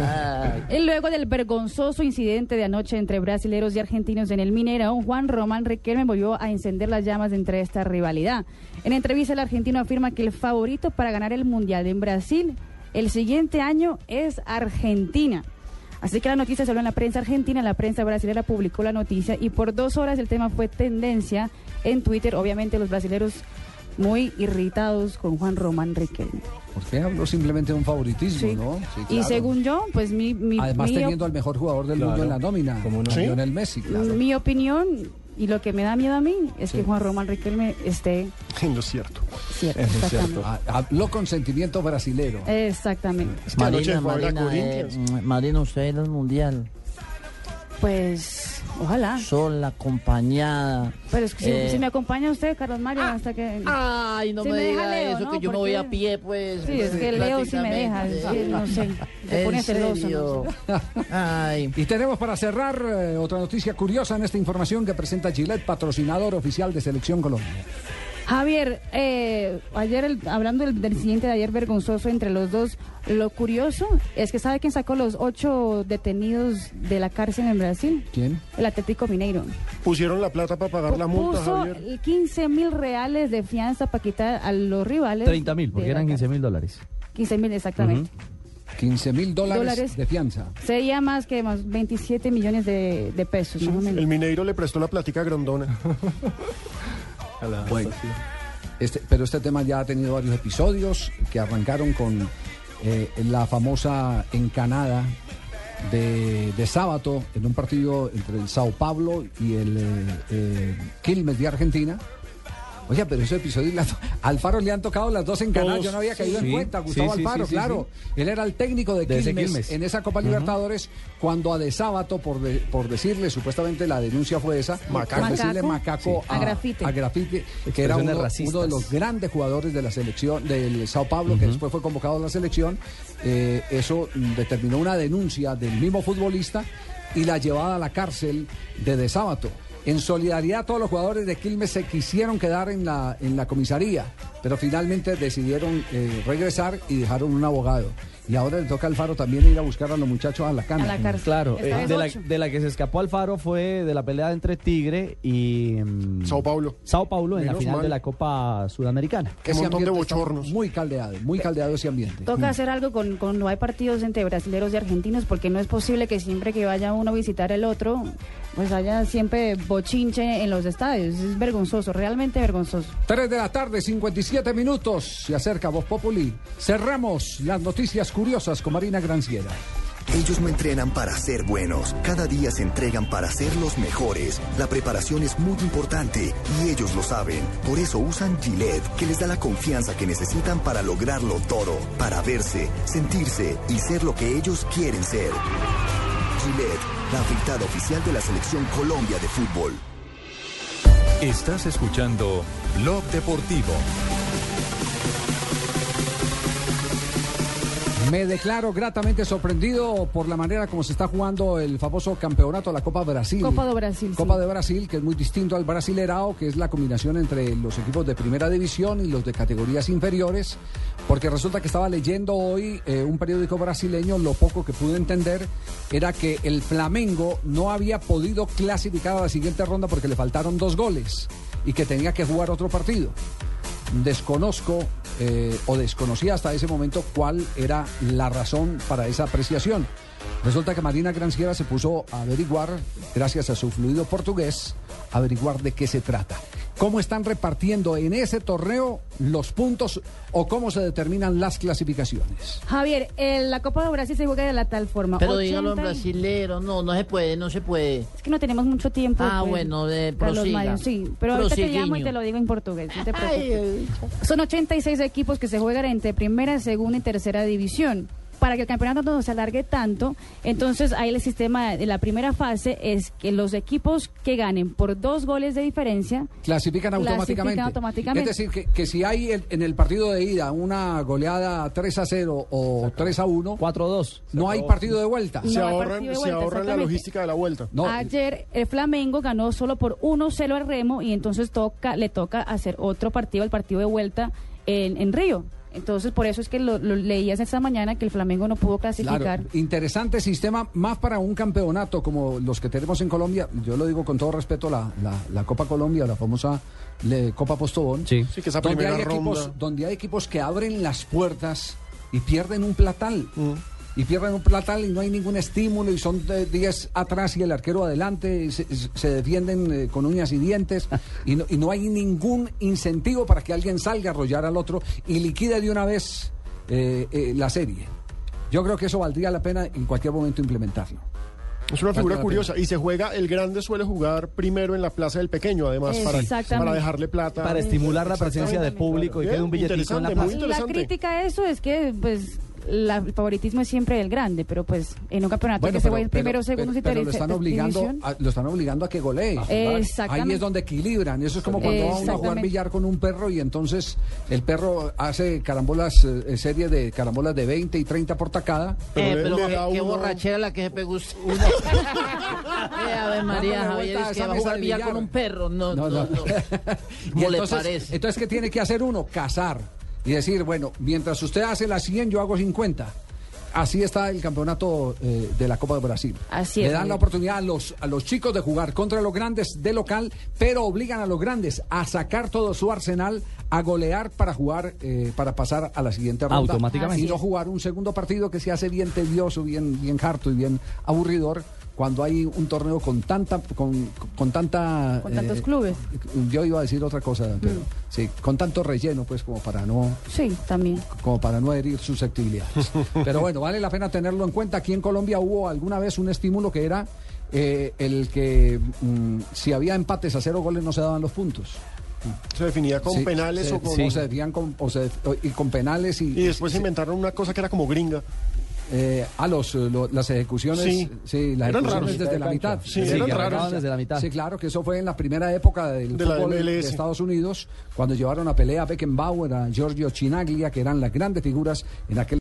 Speaker 33: Ay.
Speaker 26: Y luego del vergonzoso incidente de anoche entre brasileros y argentinos en el Mineirão, Juan Román Riquelme volvió a encender las llamas entre esta rivalidad. En entrevista, el argentino afirma que el favorito para ganar el Mundial en Brasil el siguiente año es Argentina. Así que la noticia salió en la prensa argentina, la prensa brasileña publicó la noticia y por dos horas el tema fue tendencia en Twitter. Obviamente los brasileros muy irritados con Juan Román Riquelme.
Speaker 4: Porque habló simplemente de un favoritismo,
Speaker 26: Sí.
Speaker 4: ¿no? Sí,
Speaker 26: Y según yo, pues mi, mi,
Speaker 4: Además
Speaker 26: mi
Speaker 4: teniendo al mejor jugador del mundo en la nómina, como Lionel Messi, claro.
Speaker 26: Mi opinión y lo que me da miedo a mí es que Juan Román Riquelme esté
Speaker 6: No es cierto.
Speaker 4: es
Speaker 26: exactamente.
Speaker 4: cierto. Ha- Habló con sentimiento brasilero.
Speaker 26: Exactamente.
Speaker 33: Marina, Marina, eh, Marina, usted ir al mundial.
Speaker 26: Pues, ojalá.
Speaker 33: Sola, acompañada.
Speaker 26: Pero es que si,
Speaker 33: Eh,
Speaker 26: si me acompaña usted, Carlos Mario, hasta que...
Speaker 33: Ay, no
Speaker 26: Si
Speaker 33: me,
Speaker 26: deja
Speaker 33: diga
Speaker 26: Leo,
Speaker 33: eso,
Speaker 26: ¿no?
Speaker 33: que yo me voy a pie, pues.
Speaker 26: Sí, es que Leo sí me deja, no sé, se
Speaker 33: ¿En
Speaker 26: pone celoso,
Speaker 33: serio?
Speaker 26: no
Speaker 33: Ay.
Speaker 4: Y tenemos para cerrar eh, otra noticia curiosa en esta información que presenta Gillette, patrocinador oficial de Selección Colombia.
Speaker 26: Javier, eh, ayer el- hablando del, del incidente de ayer vergonzoso entre los dos, lo curioso es que ¿sabe quién sacó los ocho detenidos de la cárcel en Brasil?
Speaker 4: ¿Quién?
Speaker 26: El Atlético Mineiro.
Speaker 6: Pusieron la plata para pagar la multa,
Speaker 26: Puso
Speaker 6: Javier.
Speaker 26: 15 mil reales de fianza para quitar a los rivales.
Speaker 5: 30 mil, porque eran 15
Speaker 26: cárcel.
Speaker 5: mil dólares.
Speaker 26: 15 mil, exactamente.
Speaker 4: 15 mil dólares,
Speaker 26: Dólares.
Speaker 4: de fianza.
Speaker 26: Sería más que más 27 millones de, de pesos, más o menos.
Speaker 6: El Mineiro le prestó la platica a Grondona.
Speaker 4: Bueno, este, pero este tema ya ha tenido varios episodios que arrancaron con eh, la famosa encanada de, de sábado en un partido entre el Sao Paulo y el eh, eh, Quilmes de Argentina. Oye, pero ese episodio, Alfaro le han tocado las dos encanadas,
Speaker 5: Todos.
Speaker 4: yo no había caído
Speaker 5: Sí,
Speaker 4: en cuenta, Gustavo
Speaker 5: sí,
Speaker 4: Alfaro,
Speaker 5: sí, sí,
Speaker 4: claro. Él era el técnico de, Quilmes,
Speaker 5: Quilmes.
Speaker 4: en esa Copa. Libertadores, cuando a De Sábato, por, de- por decirle, supuestamente la denuncia fue esa,
Speaker 6: Macaco.
Speaker 4: por decirle
Speaker 26: Macaco. A Grafite.
Speaker 4: a Grafite, que era uno, de los grandes jugadores de la selección del Sao Paulo, que después fue convocado a la selección. Eh, eso determinó una denuncia del mismo futbolista y la llevada a la cárcel de De Sábato. En solidaridad, todos los jugadores de Quilmes se quisieron quedar en la, en la comisaría, pero finalmente decidieron eh, regresar y dejaron un abogado. Y ahora le toca al Faro también ir a buscar a los muchachos a la cana.
Speaker 26: A la cárcel.
Speaker 5: Claro, eh, de, la, de la que se escapó Alfaro fue de la pelea entre Tigre y mm,
Speaker 6: Sao Paulo.
Speaker 5: Sao Paulo en la final
Speaker 6: mal.
Speaker 5: de la Copa Sudamericana.
Speaker 6: Qué montón de bochornos.
Speaker 4: Muy caldeado, muy caldeado ese ambiente.
Speaker 26: Toca hacer algo con, cuando hay partidos entre brasileños y argentinos, porque no es posible que siempre que vaya uno a visitar el otro, pues haya siempre bochinche en los estadios. Es vergonzoso, realmente vergonzoso.
Speaker 4: 3 de la tarde, 57 minutos. Se acerca Voz Populi. Cerramos las noticias curiosas con Marina Granciera.
Speaker 37: Ellos no entrenan para ser buenos, cada día se entregan para ser los mejores. La preparación es muy importante y ellos lo saben. Por eso usan Gillette, que les da la confianza que necesitan para lograrlo todo, para verse, sentirse y ser lo que ellos quieren ser. Gillette, la afeitada oficial de la selección Colombia de fútbol.
Speaker 2: Estás escuchando Blog Deportivo.
Speaker 4: Me declaro gratamente sorprendido por la manera como se está jugando el famoso campeonato de la Copa Brasil.
Speaker 26: Copa de Brasil.
Speaker 4: Copa de Brasil, que es muy distinto al Brasilerao, que es la combinación entre los equipos de primera división y los de categorías inferiores, porque resulta que estaba leyendo hoy eh, un periódico brasileño, lo poco que pude entender era que el Flamengo no había podido clasificar a la siguiente ronda porque le faltaron dos goles y que tenía que jugar otro partido desconozco eh, o desconocía hasta ese momento cuál era la razón para esa apreciación. Resulta que Marina Granciera se puso a averiguar, gracias a su fluido portugués, averiguar de qué se trata. ¿Cómo están repartiendo en ese torneo los puntos o cómo se determinan las clasificaciones?
Speaker 26: Javier, en la Copa de Brasil se juega de la tal forma.
Speaker 33: Pero dígalo en
Speaker 26: 80
Speaker 33: brasilero, no, no se puede, no se puede.
Speaker 26: Es que no tenemos mucho tiempo.
Speaker 33: Ah,
Speaker 26: pues,
Speaker 33: bueno, de-
Speaker 26: para los
Speaker 33: prosiga.
Speaker 26: mayos, Sí, pero ahorita te llamo y te lo digo en portugués. No te
Speaker 33: Ay,
Speaker 26: preocupes. Son 86 equipos que se juegan entre primera, segunda y tercera división. Para que el campeonato no se alargue tanto, entonces ahí el sistema de la primera fase es que los equipos que ganen por dos goles de diferencia
Speaker 4: Clasifican automáticamente.
Speaker 26: Clasifican automáticamente.
Speaker 4: Es decir, que, que si hay el- en el partido de ida una goleada 3 a 0 o 3 a 1,
Speaker 5: 4 a 2.
Speaker 4: no hay partido de vuelta.
Speaker 26: No
Speaker 6: Se ahorran,
Speaker 26: de
Speaker 6: se
Speaker 26: vuelta,
Speaker 6: ahorran la logística de la vuelta.
Speaker 26: Ayer el Flamengo ganó solo por 1-0 al Remo y entonces toca, le toca hacer otro partido, el partido de vuelta en, en Río. Entonces por eso es que lo, lo leías esta mañana que el Flamengo no pudo clasificar.
Speaker 4: Claro, interesante sistema, más para un campeonato como los que tenemos en Colombia. Yo lo digo con todo respeto, la, la, la Copa Colombia, la famosa le- Copa Postobón.
Speaker 5: Sí.
Speaker 6: Sí, que esa
Speaker 4: donde
Speaker 6: primera
Speaker 4: hay, equipos,
Speaker 6: ronda.
Speaker 4: donde hay equipos que abren las puertas y pierden un platal.
Speaker 6: Mm.
Speaker 4: Y pierden un platal y no hay ningún estímulo y son de 10 atrás y el arquero adelante y se, se defienden eh, con uñas y dientes y no, y no hay ningún incentivo para que alguien salga a arrollar al otro y liquide de una vez eh, eh, la serie. Yo creo que eso valdría la pena en cualquier momento implementarlo.
Speaker 6: Es una figura curiosa. Y se juega, el grande suele jugar primero en la plaza del pequeño, además, para, para dejarle plata.
Speaker 5: Para estimular la presencia de público y quede un billetico en la plaza.
Speaker 26: La crítica a eso es que pues la- el favoritismo es siempre el grande, pero pues en un campeonato que se juega en primero, segundo y
Speaker 4: pero lo están obligando
Speaker 26: división.
Speaker 4: a, lo están obligando a que golee.
Speaker 26: Exactamente.
Speaker 4: Ahí es donde equilibran. Eso es como cuando va uno a jugar billar con un perro y entonces el perro hace carambolas, eh, serie de carambolas de 20 y 30 por tacada.
Speaker 33: Eh, pero
Speaker 6: le
Speaker 33: qué,
Speaker 6: uno-
Speaker 33: borrachera la que se pegó usted. Eh, Ave María,
Speaker 4: Dándole
Speaker 33: Javier, es que va a jugar billar
Speaker 4: billar.
Speaker 33: con un perro. No,
Speaker 4: No,
Speaker 33: no,
Speaker 4: no.
Speaker 33: no.
Speaker 4: Y
Speaker 33: ¿Cómo le
Speaker 4: entonces,
Speaker 33: parece?
Speaker 4: entonces, ¿qué tiene que hacer uno? Cazar. Y decir, bueno, mientras usted hace las 100, yo hago 50. Así está el campeonato eh, de la Copa de Brasil.
Speaker 26: Así
Speaker 4: Le
Speaker 26: es,
Speaker 4: dan
Speaker 26: Javier.
Speaker 4: la oportunidad a los, a los chicos de jugar contra los grandes de local, pero obligan a los grandes a sacar todo su arsenal, a golear para jugar, eh, para pasar a la siguiente ronda.
Speaker 5: Automáticamente.
Speaker 4: Y no jugar un segundo partido que se hace bien tedioso, bien, bien harto y bien aburridor cuando hay un torneo con tanta, con, con tanta...
Speaker 26: Con tantos
Speaker 4: eh,
Speaker 26: clubes.
Speaker 4: yo iba a decir otra cosa, pero sí, con tanto relleno, pues como para no,
Speaker 26: Sí, también.
Speaker 4: como para no herir susceptibilidades. Pero bueno, vale la pena tenerlo en cuenta. Aquí en Colombia hubo alguna vez un estímulo que era eh, el que mm, si había empates a cero goles no se daban los puntos.
Speaker 6: Se definía con
Speaker 4: Sí,
Speaker 6: penales
Speaker 4: se-
Speaker 6: o con...
Speaker 4: o se decían con, o se- y con penales y,
Speaker 6: Y después inventaron una cosa que era como gringa.
Speaker 4: Eh, a los, eh, lo- las ejecuciones,
Speaker 6: Sí.
Speaker 4: sí, las
Speaker 6: Eran
Speaker 4: ejecuciones
Speaker 6: raros.
Speaker 4: desde la mitad.
Speaker 6: Sí, eran
Speaker 5: que
Speaker 6: raros.
Speaker 5: desde la mitad.
Speaker 4: Sí, claro, que eso fue en la primera época del
Speaker 6: De
Speaker 4: fútbol de. Estados Unidos, cuando llevaron a pelea a Beckenbauer, a Giorgio Chinaglia, que eran las grandes figuras en aquel